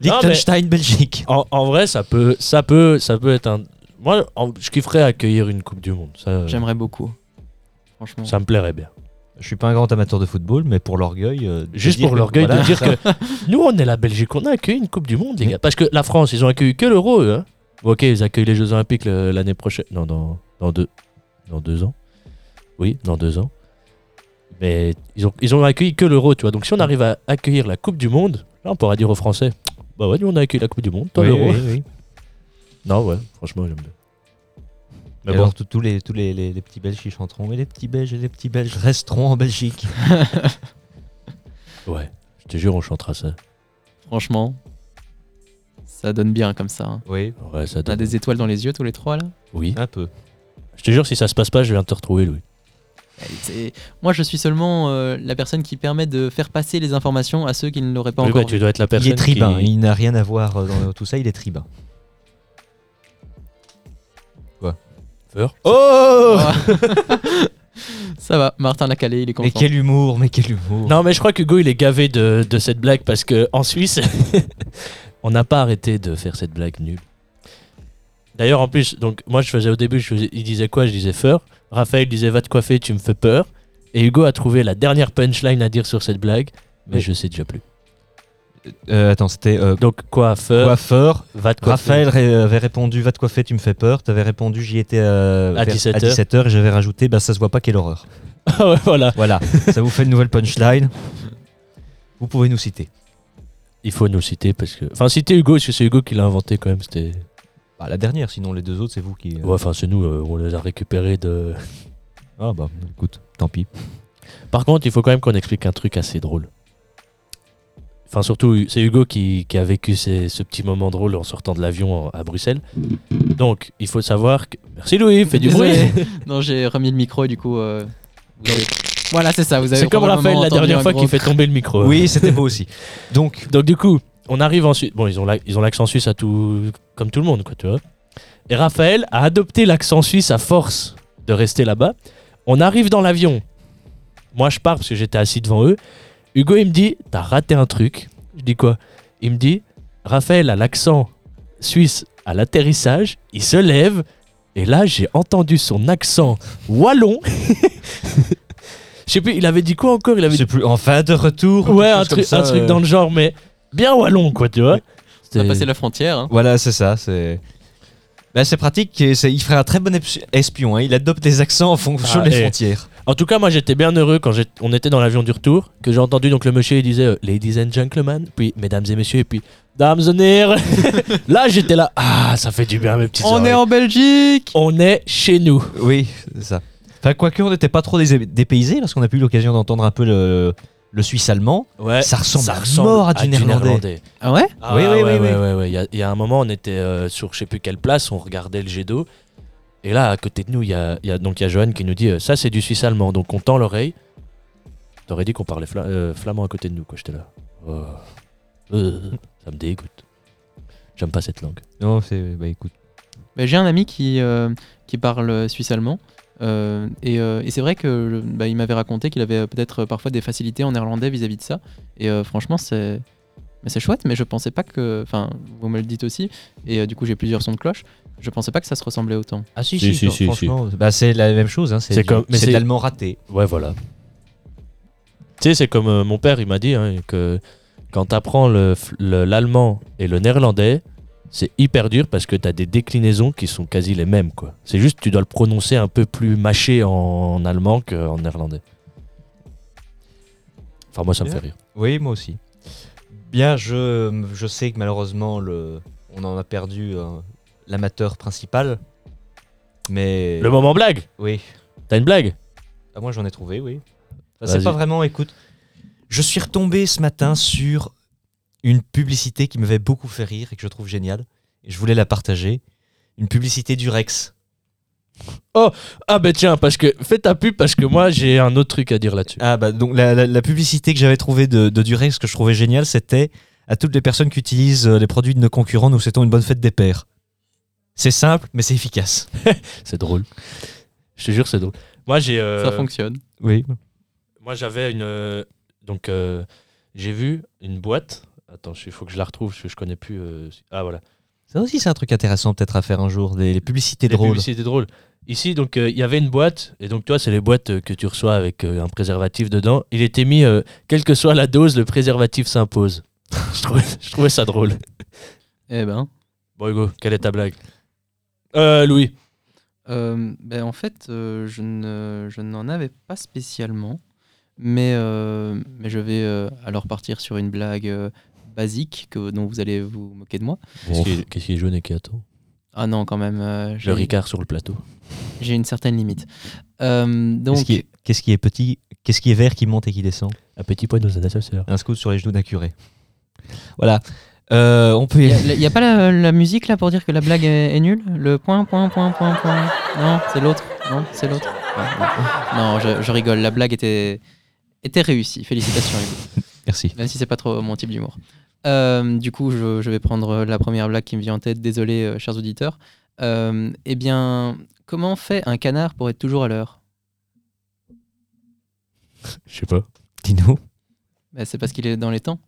Liechtenstein, Belgique. En, en vrai, ça peut, ça peut, ça peut être un. Moi, en- je kifferais accueillir une Coupe du Monde. Ça, J'aimerais beaucoup. Franchement. ça me plairait bien. Je suis pas un grand amateur de football, mais pour l'orgueil. euh, de Juste dire pour que- l'orgueil voilà, de dire ça- que nous, on est la Belgique, on a accueilli une Coupe du Monde, les gars. Parce que la France, ils ont accueilli que l'Euro, eux. hein. Bon, ok, ils accueillent les Jeux Olympiques le- l'année prochaine. Non, dans, dans, deux, dans deux ans. Oui, dans deux ans. Mais ils ont, ils ont accueilli que l'Euro, tu vois. Donc si on arrive à accueillir la Coupe du Monde, là, on pourra dire aux Français Bah ouais, nous, on a accueilli la Coupe du Monde, toi, Oui, l'Euro. oui, oui. Non, ouais, franchement, j'aime bien. Mais Et bon, alors, tous- les, tous les, les- les petits Belges qui chanteront. Mais les petits Belges et les petits Belges resteront en Belgique. ouais, je te jure, on chantera ça. Franchement, ça donne bien comme ça. hein. Oui, Ouais, ça On a donne- des étoiles dans les yeux tous les trois là? Oui. un peu. Je te jure, si ça se passe pas, je viens te retrouver, Louis. Et c'est- Moi, je suis seulement euh, la personne qui permet de faire passer les informations à ceux qui ne l'auraient pas Oui, encore. bah, tu vu. dois être la Il personne est tribun, qui- il n'a rien à voir euh, dans tout ça, il est tribun. Feur. Oh Ça va, Martin l'a calé, il est content. Mais quel humour, mais quel humour. Non, mais je crois que Hugo, il est gavé de, de cette blague parce que en Suisse, on n'a pas arrêté de faire cette blague nulle. D'ailleurs, en plus, donc moi, je faisais au début, je faisais- il disait quoi? Je disais feur. Raphaël disait va te coiffer, tu me fais peur. Et Hugo a trouvé la dernière punchline à dire sur cette blague, mais Oui. je sais déjà plus. Euh, attends, c'était euh, Donc coiffeur, coiffeur. va te coiffer. Raphaël ré- avait répondu Va te coiffer, tu me fais peur. T'avais répondu J'y étais euh, À vers- 17 à 17h et j'avais rajouté Bah ça se voit pas, quelle horreur. Ah ouais, voilà. Voilà, ça vous fait une nouvelle punchline. Vous pouvez nous citer. Il faut nous citer parce que. Enfin, citer Hugo, parce que c'est Hugo qui l'a inventé quand même. C'était. Bah, la dernière, sinon les deux autres, c'est vous qui. euh, Ouais, enfin, c'est nous, euh, on les a récupérés de. Ah bah écoute, tant pis. Par contre, il faut quand même qu'on explique un truc assez drôle. Enfin, surtout, c'est Hugo qui, qui a vécu ces- ce petit moment drôle en sortant de l'avion à Bruxelles. Donc, il faut savoir que. Merci Louis, fais du bruit. Non, j'ai remis le micro et du coup. euh, vous avez- Voilà, c'est ça. Vous avez C'est comme Raphaël la dernière fois gros- qui fait tomber le micro. Oui, c'était beau aussi. Donc, Donc du coup, on arrive en Suisse. Bon, ils ont la- ils ont l'accent suisse à tout, comme tout le monde, quoi, tu vois. Et Raphaël a adopté l'accent suisse à force de rester là-bas. On arrive dans l'avion. Moi, je pars parce que j'étais assis devant eux. Hugo, il me dit, t'as raté un truc. Je dis quoi? Il me dit, Raphaël a l'accent suisse à l'atterrissage. Il se lève. Et là, j'ai entendu son accent wallon. Je sais plus, il avait dit quoi encore? Il avait c'est plus enfin de retour. ou Ouais, un truc, ça, un truc euh. dans le genre, mais bien wallon, quoi, tu vois. On a passé la frontière. hein. Voilà, c'est ça. C'est. Ben, c'est pratique. et Il ferait un très bon espion. hein. Il adopte des accents en fonction Ah, des et- frontières. En tout cas, moi, j'étais bien heureux quand on était dans l'avion du retour, que j'ai entendu donc le monsieur, il disait euh, Ladies and gentlemen, puis Mesdames et messieurs, et puis Dames and hairs. là, j'étais là, ah, ça fait du bien, mes petites On est en Belgique On est chez nous. Oui, c'est ça. Enfin, quoique, on n'était pas trop dés- dépaysés parce qu'on a pu eu l'occasion d'entendre un peu le, le suisse allemand. Ouais, Ça ressemble à mort à du néerlandais. Ah ouais? Ah, Oui, oui, ouais, oui, ouais, oui. ouais, ouais. Il y, a- il y a un moment, on était euh, sur je sais plus quelle place, on regardait le jet d'eau. Et là, à côté de nous, il y a, y a- y a Johan qui nous dit euh, Ça, c'est du suisse allemand. Donc on tend l'oreille. T'aurais dit qu'on parlait euh, flamand à côté de nous, quoi. J'étais là. Oh. Euh, ça me dégoûte. J'aime pas cette langue. Non, c'est. Bah écoute. Bah, J'ai un ami qui, qui parle suisse-allemand. et et c'est vrai que bah, il m'avait raconté qu'il avait peut-être parfois des facilités en néerlandais vis-à-vis de ça. Et franchement, c'est mais c'est chouette, mais je pensais pas que. Enfin, vous me le dites aussi. Et du coup, j'ai plusieurs sons de cloche. Je pensais pas que ça se ressemblait autant. Ah si, Si, si, si, si, franchement. Bah, c'est la même chose. Hein. C'est comme- l'allemand raté. Ouais, voilà. Tu sais, c'est comme euh, mon père, il m'a dit hein, que quand t'apprends le f- le- l'allemand et le néerlandais, c'est hyper dur parce que t'as des déclinaisons qui sont quasi les mêmes, quoi. C'est juste tu dois le prononcer un peu plus mâché en allemand qu'en néerlandais. Enfin, moi, ça me fait rire. Oui, moi aussi. Bien, je, je sais que malheureusement, le, on en a perdu euh, l'amateur principal. Mais. Le moment blague Oui. T'as une blague? Ah, moi, j'en ai trouvé, oui. Enfin, c'est pas vraiment, écoute. Je suis retombé ce matin sur une publicité qui m'avait beaucoup fait rire et que je trouve géniale. Et je voulais la partager. Une publicité du Rex. Ah, ben tiens, parce que fais ta pub parce que moi, j'ai un autre truc à dire là-dessus. Ah bah donc la, la- la publicité que j'avais trouvée de, de Durex que je trouvais géniale, c'était à toutes les personnes qui utilisent euh, les produits de nos concurrents, nous souhaitons une bonne fête des pères. C'est simple, mais c'est efficace. C'est drôle. Je te jure, c'est drôle. Moi, j'ai. euh, Ça fonctionne. Oui. Moi, j'avais une. euh, donc, euh, j'ai vu une boîte. Attends, il faut que je la retrouve parce que je connais plus. euh, Ah, voilà. Ça aussi, c'est un truc intéressant peut-être à faire un jour, des les publicités Les drôles. publicités drôles. Ici, donc, euh, il y avait une boîte. Et donc, toi, c'est les boîtes euh, que tu reçois avec euh, un préservatif dedans. Il était mis, euh, quelle que soit la dose, le préservatif s'impose. je, trouvais, je trouvais ça drôle. Eh ben. Bon, Hugo, quelle est ta blague? Euh, Louis. Euh, ben, en fait, euh, je ne- je n'en avais pas spécialement. Mais, euh, mais je vais euh, alors partir sur une blague euh, basique que, dont vous allez vous moquer de moi. Qu'est-ce qui, est- qu'est-ce qui est jaune et qui attend Ah non, quand même. euh, Le Ricard sur le plateau. J'ai une certaine limite. Euh, donc, Qu'est-ce qui, est- qu'est-ce qui est petit Qu'est-ce qui est vert qui monte et qui descend Un petit point dans un assesseur. Un scout sur les genoux d'un curé. Voilà. Euh, on peut. il n'y a, pas la, la musique là pour dire que la blague est, est nulle Le point, point, point, point, point. Non, c'est l'autre. Non, c'est l'autre. Non, Non, je, je rigole. La blague était, était réussie. Félicitations. Merci. Même si c'est pas trop mon type d'humour. Euh, du coup, je, je vais prendre la première blague qui me vient en tête. Désolé, euh, chers auditeurs. Euh, eh bien, comment fait un canard pour être toujours à l'heure? Je sais pas. Dis-nous. Bah, C'est parce qu'il est dans les temps.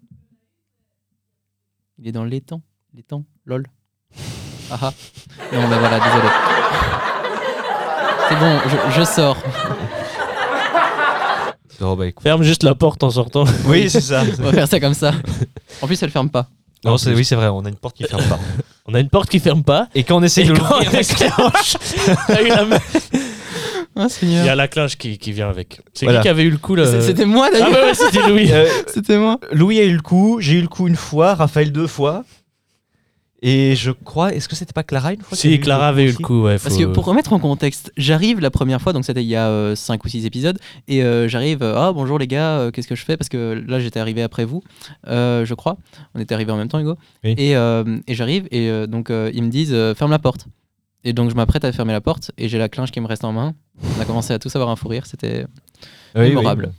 Il est dans les temps. Les temps. Lol. Ah ah. Non, mais voilà, désolé. C'est bon, je, je sors. Oh, bah, écoute. Ferme juste la porte en sortant. Oui, c'est ça. On va faire ça comme ça. En plus, elle ferme pas. Non, c'est- oui, c'est vrai, on a une porte qui ferme pas. On a une porte qui ferme pas. Et quand on essaie Et de quand on l'ouvrir, déclenche, t'as eu la main. Ah, il y a la clinche qui, qui vient avec. C'est Voilà. qui qui avait eu le coup là C'était moi Ah d'ailleurs. ouais, ouais, c'était Louis. Euh, C'était moi. Louis a eu le coup, j'ai eu le coup une fois, Raphaël deux fois. Et je crois, est-ce que c'était pas Clara une fois qui Si, Clara avait eu le aussi coup, ouais. Parce faut- que pour remettre en contexte, j'arrive la première fois, donc c'était il y a 5 ou 6 épisodes, et euh, j'arrive, euh, ah bonjour les gars, euh, qu'est-ce que je fais? Parce que là j'étais arrivé après vous, euh, je crois. On était arrivé en même temps, Hugo. Oui. Et, euh, et j'arrive, et euh, donc euh, ils me disent, euh, ferme la porte. Et donc je m'apprête à fermer la porte, et j'ai la clinche qui me reste en main. On a commencé à tous avoir un fou rire, c'était Oui, mémorable.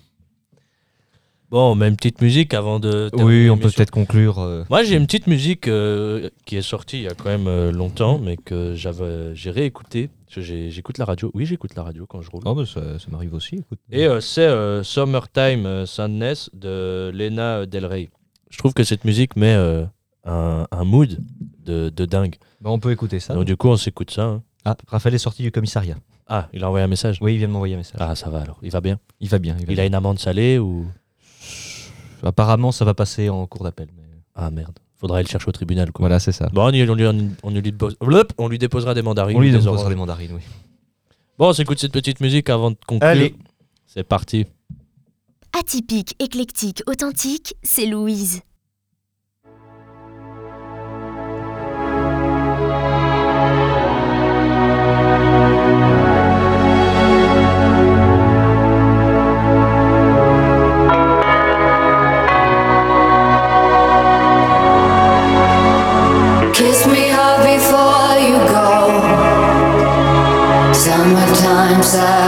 Bon, on met une petite musique avant de. Oui, oui on peut peut-être conclure. euh, Moi, j'ai une petite musique euh, qui est sortie il y a quand même euh, longtemps, mais que j'avais, j'ai réécouté. Parce que j'ai- J'écoute la radio. Oui, j'écoute la radio quand je roule. Oh, bah, ça, ça m'arrive aussi, écoute. Et euh, c'est euh, Summertime euh, Sadness de Lena Del Rey. Je trouve que cette musique met euh, un, un mood de, de dingue. Bah, on peut écouter ça. Donc, du coup, on s'écoute ça. hein. Ah, Raphaël est sorti du commissariat. Ah, il a envoyé un message? Oui, il vient de m'envoyer un message. Ah, ça va alors. Il va bien? Il va bien. Il, va Il a une amende salée ou? Apparemment, ça va passer en cours d'appel. mais- Ah merde. Faudra aller le chercher au tribunal. Quoi. Voilà, c'est ça. Bon, on, y- on lui, on, lui dépose- Blop, on lui déposera des mandarines. On lui ou des déposera des mandarines, oui. Bon, on s'écoute cette petite musique avant de conclure. Allez. C'est parti. Atypique, éclectique, authentique, c'est Louise. Summertime sadness.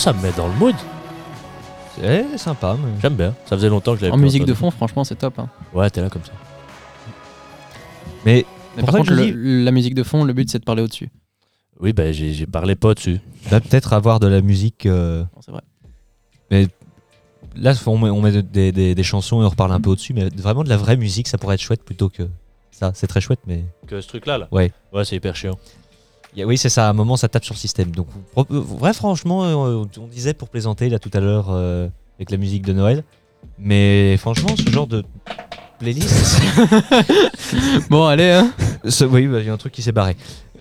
Ça me met dans le mood. C'est sympa, mais. J'aime bien. Ça faisait longtemps que je l'avais En musique de entendu. fond, franchement, c'est top. hein. Ouais, t'es là comme ça. Mais Mais Pour par ça que contre, je le- la musique de fond, le but c'est de parler au-dessus. Oui, bah, j'ai j'ai parlé pas dessus. Là, peut-être avoir de la musique. euh, Non, C'est vrai. Là, on met, on met des, des- des chansons et on reparle un peu au-dessus, mais vraiment de la vraie musique, ça pourrait être chouette plutôt que ça. C'est très chouette, mais. Que ce truc-là, là Ouais. Ouais, c'est hyper chiant. Oui, c'est ça. À un moment, ça tape sur le système. Donc, vrai, franchement, euh, on disait pour plaisanter là tout à l'heure euh, avec la musique de Noël, mais franchement, ce genre de playlist, Bon, allez, hein. ce- oui, bah, il y a un truc qui s'est barré.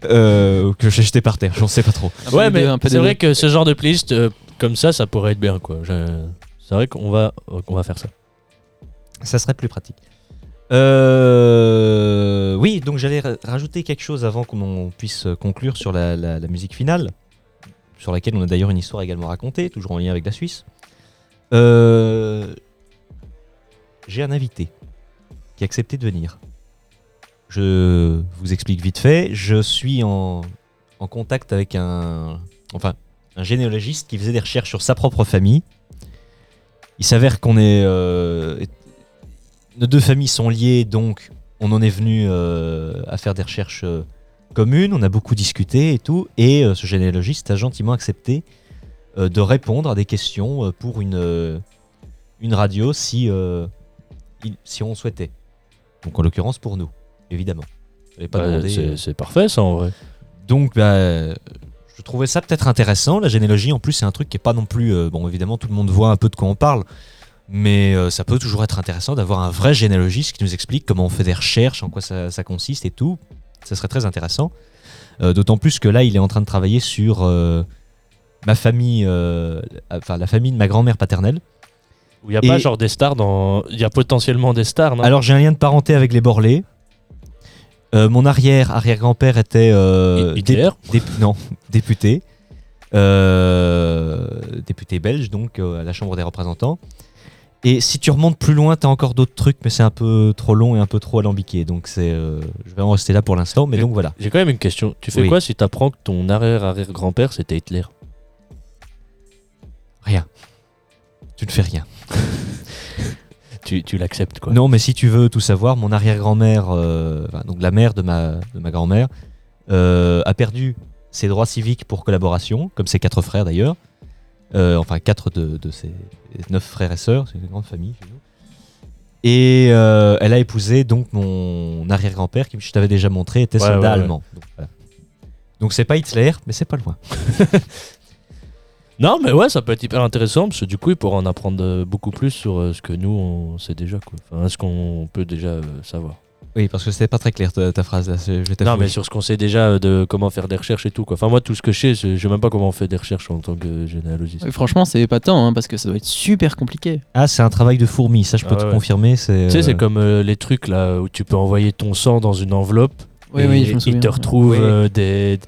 Euh, que j'ai jeté par terre, j'en sais pas trop. Ouais, mais deux, un peu c'est vrai que ce genre de playlist euh, comme ça, ça pourrait être bien, quoi. Je- C'est vrai qu'on va, qu'on va faire ça. Ça serait plus pratique. Euh, oui, donc j'allais ra- rajouter quelque chose avant qu'on puisse conclure sur la, musique finale, sur laquelle on a d'ailleurs une histoire également racontée, toujours en lien avec la Suisse. Euh, J'ai un invité qui a accepté de venir. Je vous explique vite fait. Je suis en, contact avec un, enfin, un généalogiste qui faisait des recherches sur sa propre famille. Il s'avère qu'on est euh, nos deux familles sont liées, donc on en est venu euh, à faire des recherches euh, communes. On a beaucoup discuté et tout. Et euh, ce généalogiste a gentiment accepté de répondre à des questions pour une, une radio si, il- si on souhaitait. Donc en l'occurrence pour nous, évidemment. Bah, c'est parfait, ça, en vrai. donc, bah, je trouvais ça peut-être intéressant. La généalogie, en plus, c'est un truc qui est pas non plus. bon, évidemment, tout le monde voit un peu de quoi on parle, mais euh, ça peut toujours être intéressant d'avoir un vrai généalogiste qui nous explique comment on fait des recherches, en quoi ça, ça consiste et tout. Ça serait très intéressant. Euh, D'autant plus que là, il est en train de travailler sur euh, ma famille, enfin la famille de ma grand-mère paternelle. Où il n'y a pas genre des stars dans. Il y a potentiellement des stars, non? Alors, j'ai un lien de parenté avec les Borlés. Mon arrière arrière-grand-père était dé- dé- non député, député belge donc à la Chambre des représentants. Et si tu remontes plus loin, t'as encore d'autres trucs, mais c'est un peu trop long et un peu trop alambiqué. Donc c'est, euh, je vais en rester là pour l'instant. Mais donc voilà. J'ai quand même une question. Tu fais Oui. quoi si t'apprends que ton arrière-arrière-grand-père c'était Hitler? Rien. Tu ne fais rien. Tu, tu l'acceptes quoi Non, mais si tu veux tout savoir, mon arrière-grand-mère, euh, enfin, donc la mère de ma, de ma grand-mère, euh, a perdu ses droits civiques pour collaboration, comme ses quatre frères d'ailleurs. Euh, enfin, quatre de, de ses neuf frères et sœurs, c'est une grande famille. Et euh, elle a épousé donc mon arrière-grand-père, qui je t'avais déjà montré, était Ouais, soldat ouais, ouais. allemand. Donc, voilà. C'est pas Hitler, mais c'est pas loin. Non, mais ouais, ça peut être hyper intéressant parce que du coup, il pourra en apprendre beaucoup plus sur euh, ce que nous on sait déjà quoi. Enfin, ce qu'on peut déjà savoir. Oui, parce que c'était pas très clair ta, ta phrase là. Je Non, mais sur ce qu'on sait déjà euh, de comment faire des recherches et tout quoi. Enfin, moi, tout ce que je sais, je sais même pas comment on fait des recherches en tant que généalogiste. Franchement, c'est épatant hein, parce que ça doit être super compliqué. Ah, c'est un travail de fourmi, ça je peux Ah te ouais. confirmer. C'est, Tu sais, c'est euh, comme euh, les trucs là où tu peux envoyer ton sang dans une enveloppe. Oui, et oui, je me souviens. Ils te retrouvent euh, des,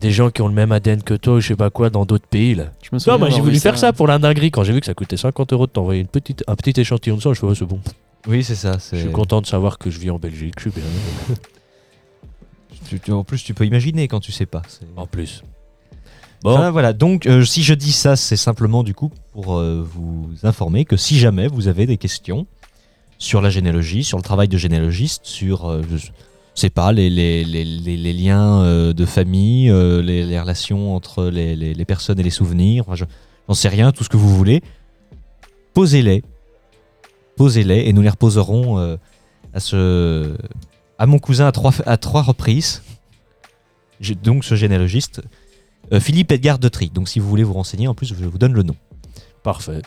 des gens qui ont le même ADN que toi, ou je sais pas quoi, dans d'autres pays là. Je me souviens moi j'ai voulu faire ça pour la dinguerie quand j'ai vu que ça coûtait 50 euros de t'envoyer une petite, un petit échantillon de sang. Je fais, ouais, c'est bon. Oui, c'est ça. Je suis content de savoir que je vis en Belgique. Je suis bien. Tu- tu- en plus, tu peux imaginer quand tu sais pas. En plus. Bon, Enfin, voilà. Donc, euh, si je dis ça, c'est simplement du coup pour euh, vous informer que si jamais vous avez des questions sur la généalogie, sur le travail de généalogiste, sur, euh, je sais pas, les, les, les, les- les liens euh, de famille, les, relations entre les, personnes et les souvenirs, enfin, je j'en sais rien, tout ce que vous voulez, posez-les. Posez-les et nous les reposerons euh, à, ce, à mon cousin à trois, à trois reprises. J'ai donc ce généalogiste. Euh, Philippe Edgar de Tri. Donc si vous voulez vous renseigner, en plus je vous donne le nom. parfait.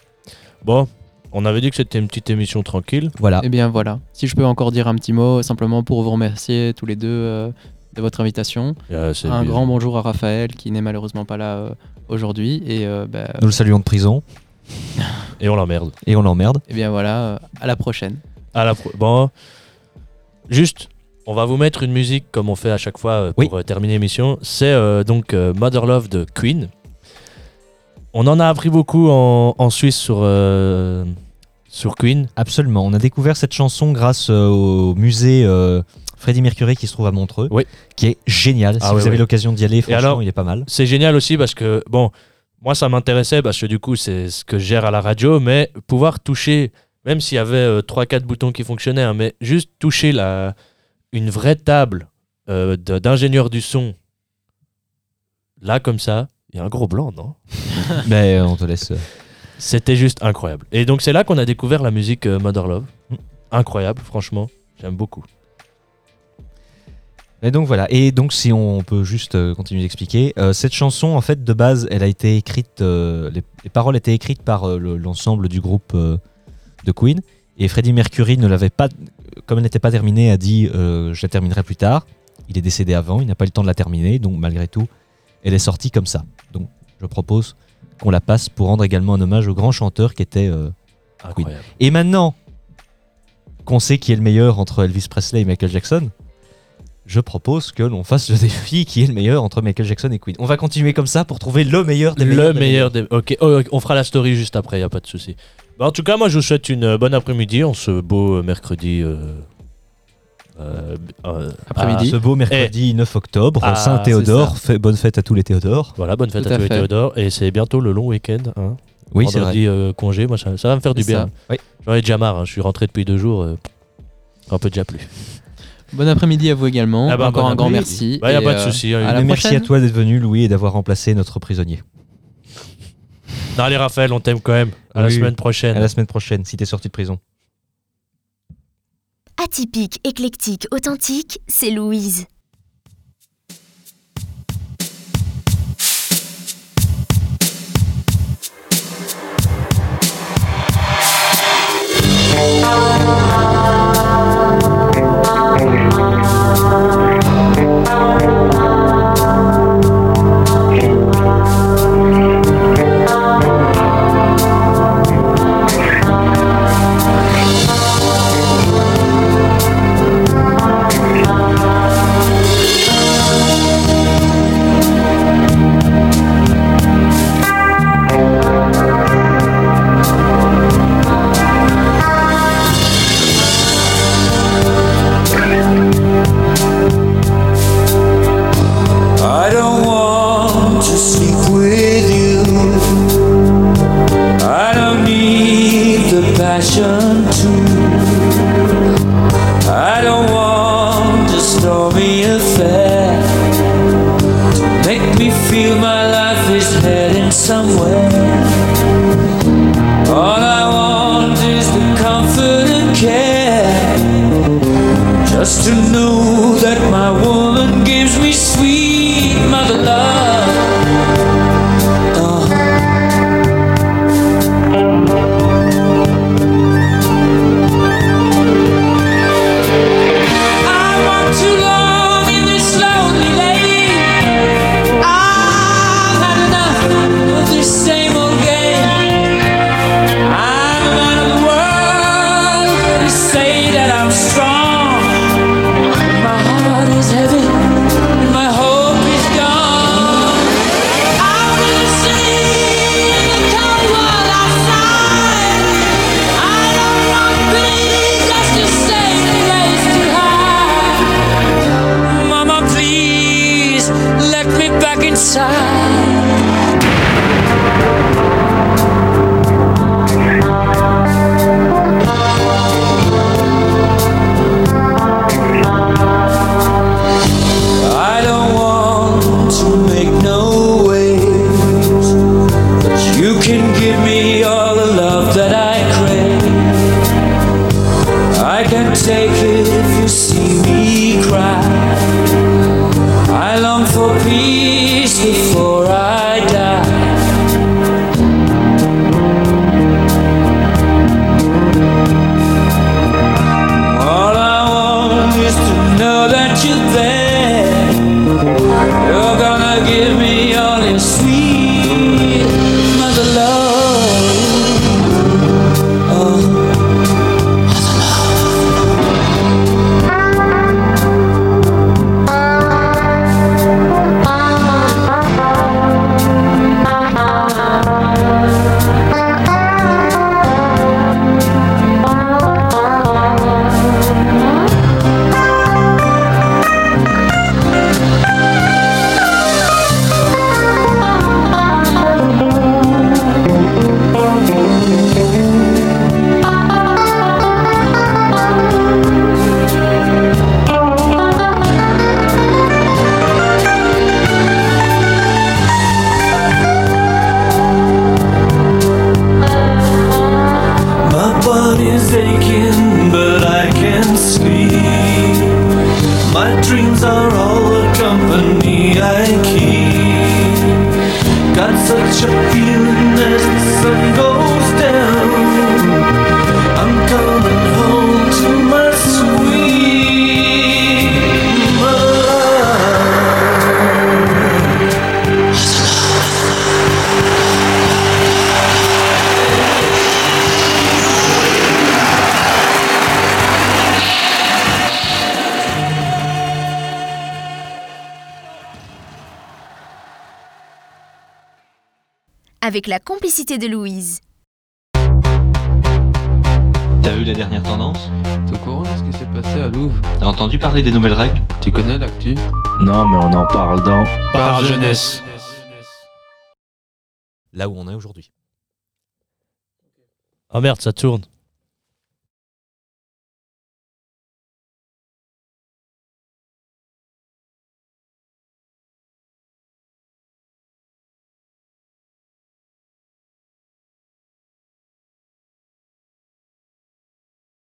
Bon, on avait dit que c'était une petite émission tranquille. Voilà. Eh bien voilà, si je peux encore dire un petit mot, simplement pour vous remercier tous les deux euh, de votre invitation. C'est Un bien. grand bonjour à Raphaël qui n'est malheureusement pas là euh, aujourd'hui. Et euh, bah, Nous le saluons de prison Et on l'emmerde. et on l'emmerde. eh bien voilà, à la prochaine. À la pro- Bon, juste, on va vous mettre une musique comme on fait à chaque fois euh, pour Oui. euh, terminer l'émission. C'est euh, donc euh, Mother Love de Queen. On en a appris beaucoup en, en Suisse sur, euh, sur Queen. Absolument. On a découvert cette chanson grâce euh, au musée euh, Freddie Mercury qui se trouve à Montreux. Oui. Qui est génial. Ah si oui, vous avez oui. l'occasion d'y aller, franchement, alors- il est pas mal. C'est génial aussi parce que, bon, moi ça m'intéressait parce que du coup c'est ce que je gère à la radio, mais pouvoir toucher, même s'il y avait 3-4 boutons qui fonctionnaient, hein, mais juste toucher la, une vraie table euh, d'ingénieur du son Là, comme ça, il y a un gros blanc, non? Mais euh, on te laisse. euh, C'était juste incroyable. Et donc, c'est là qu'on a découvert la musique euh, Mother Love. Incroyable, franchement. J'aime beaucoup. Et donc voilà. Et donc si on peut juste euh, continuer d'expliquer, euh, cette chanson en fait de base, elle a été écrite, euh, les, les paroles étaient écrites par le- l'ensemble du groupe de Queen. Et Freddie Mercury ne l'avait pas, comme elle n'était pas terminée, a dit je la terminerai plus tard. Il est décédé avant, il n'a pas eu le temps de la terminer, donc malgré tout, elle est sortie comme ça. Donc je propose qu'on la passe pour rendre également un hommage au grand chanteur qui était. Incroyable. Et maintenant qu'on sait qui est le meilleur entre Elvis Presley et Michael Jackson, je propose que l'on fasse le défi qui est le meilleur entre Michael Jackson et Queen. On va continuer comme ça pour trouver le meilleur des meilleurs Le meilleur des. Ok, oh, ok, on fera la story juste après, y a pas de souci. Bah, en tout cas, moi, je vous souhaite une euh, bonne après-midi en ce beau euh, mercredi. euh, euh, euh, Après-midi. Ce beau mercredi 9 octobre, Ah, Saint-Théodore. Fait- Bonne fête à tous les Théodores. Voilà, bonne fête Tout à à tous les fait. Théodore. Et c'est bientôt le long week-end. Hein. Oui, c'est vrai. Euh, congé, moi, ça, ça va me faire du bien. Oui. J'en ai déjà marre, hein. je suis rentré depuis deux jours. euh, un peu déjà plus. Bon après-midi à vous également. Ah bah, Encore bon un grand merci. Bah, y a Et, pas de euh, souci. à la Mais merci à toi d'être venu, Louis, et d'avoir remplacé notre prisonnier. Non, allez, Raphaël, on t'aime quand même. À la semaine prochaine. À la semaine prochaine, si t'es sorti de prison. Atypique, éclectique, authentique, c'est Louise. Avec la complicité de Louise. T'as vu la dernière tendance T'es au courant de ce qui s'est passé à Louvre? T'as entendu parler des nouvelles règles? Tu connais l'actu? Non, mais on en parle dans. Par jeunesse. Là où on est aujourd'hui. Oh merde, ça tourne.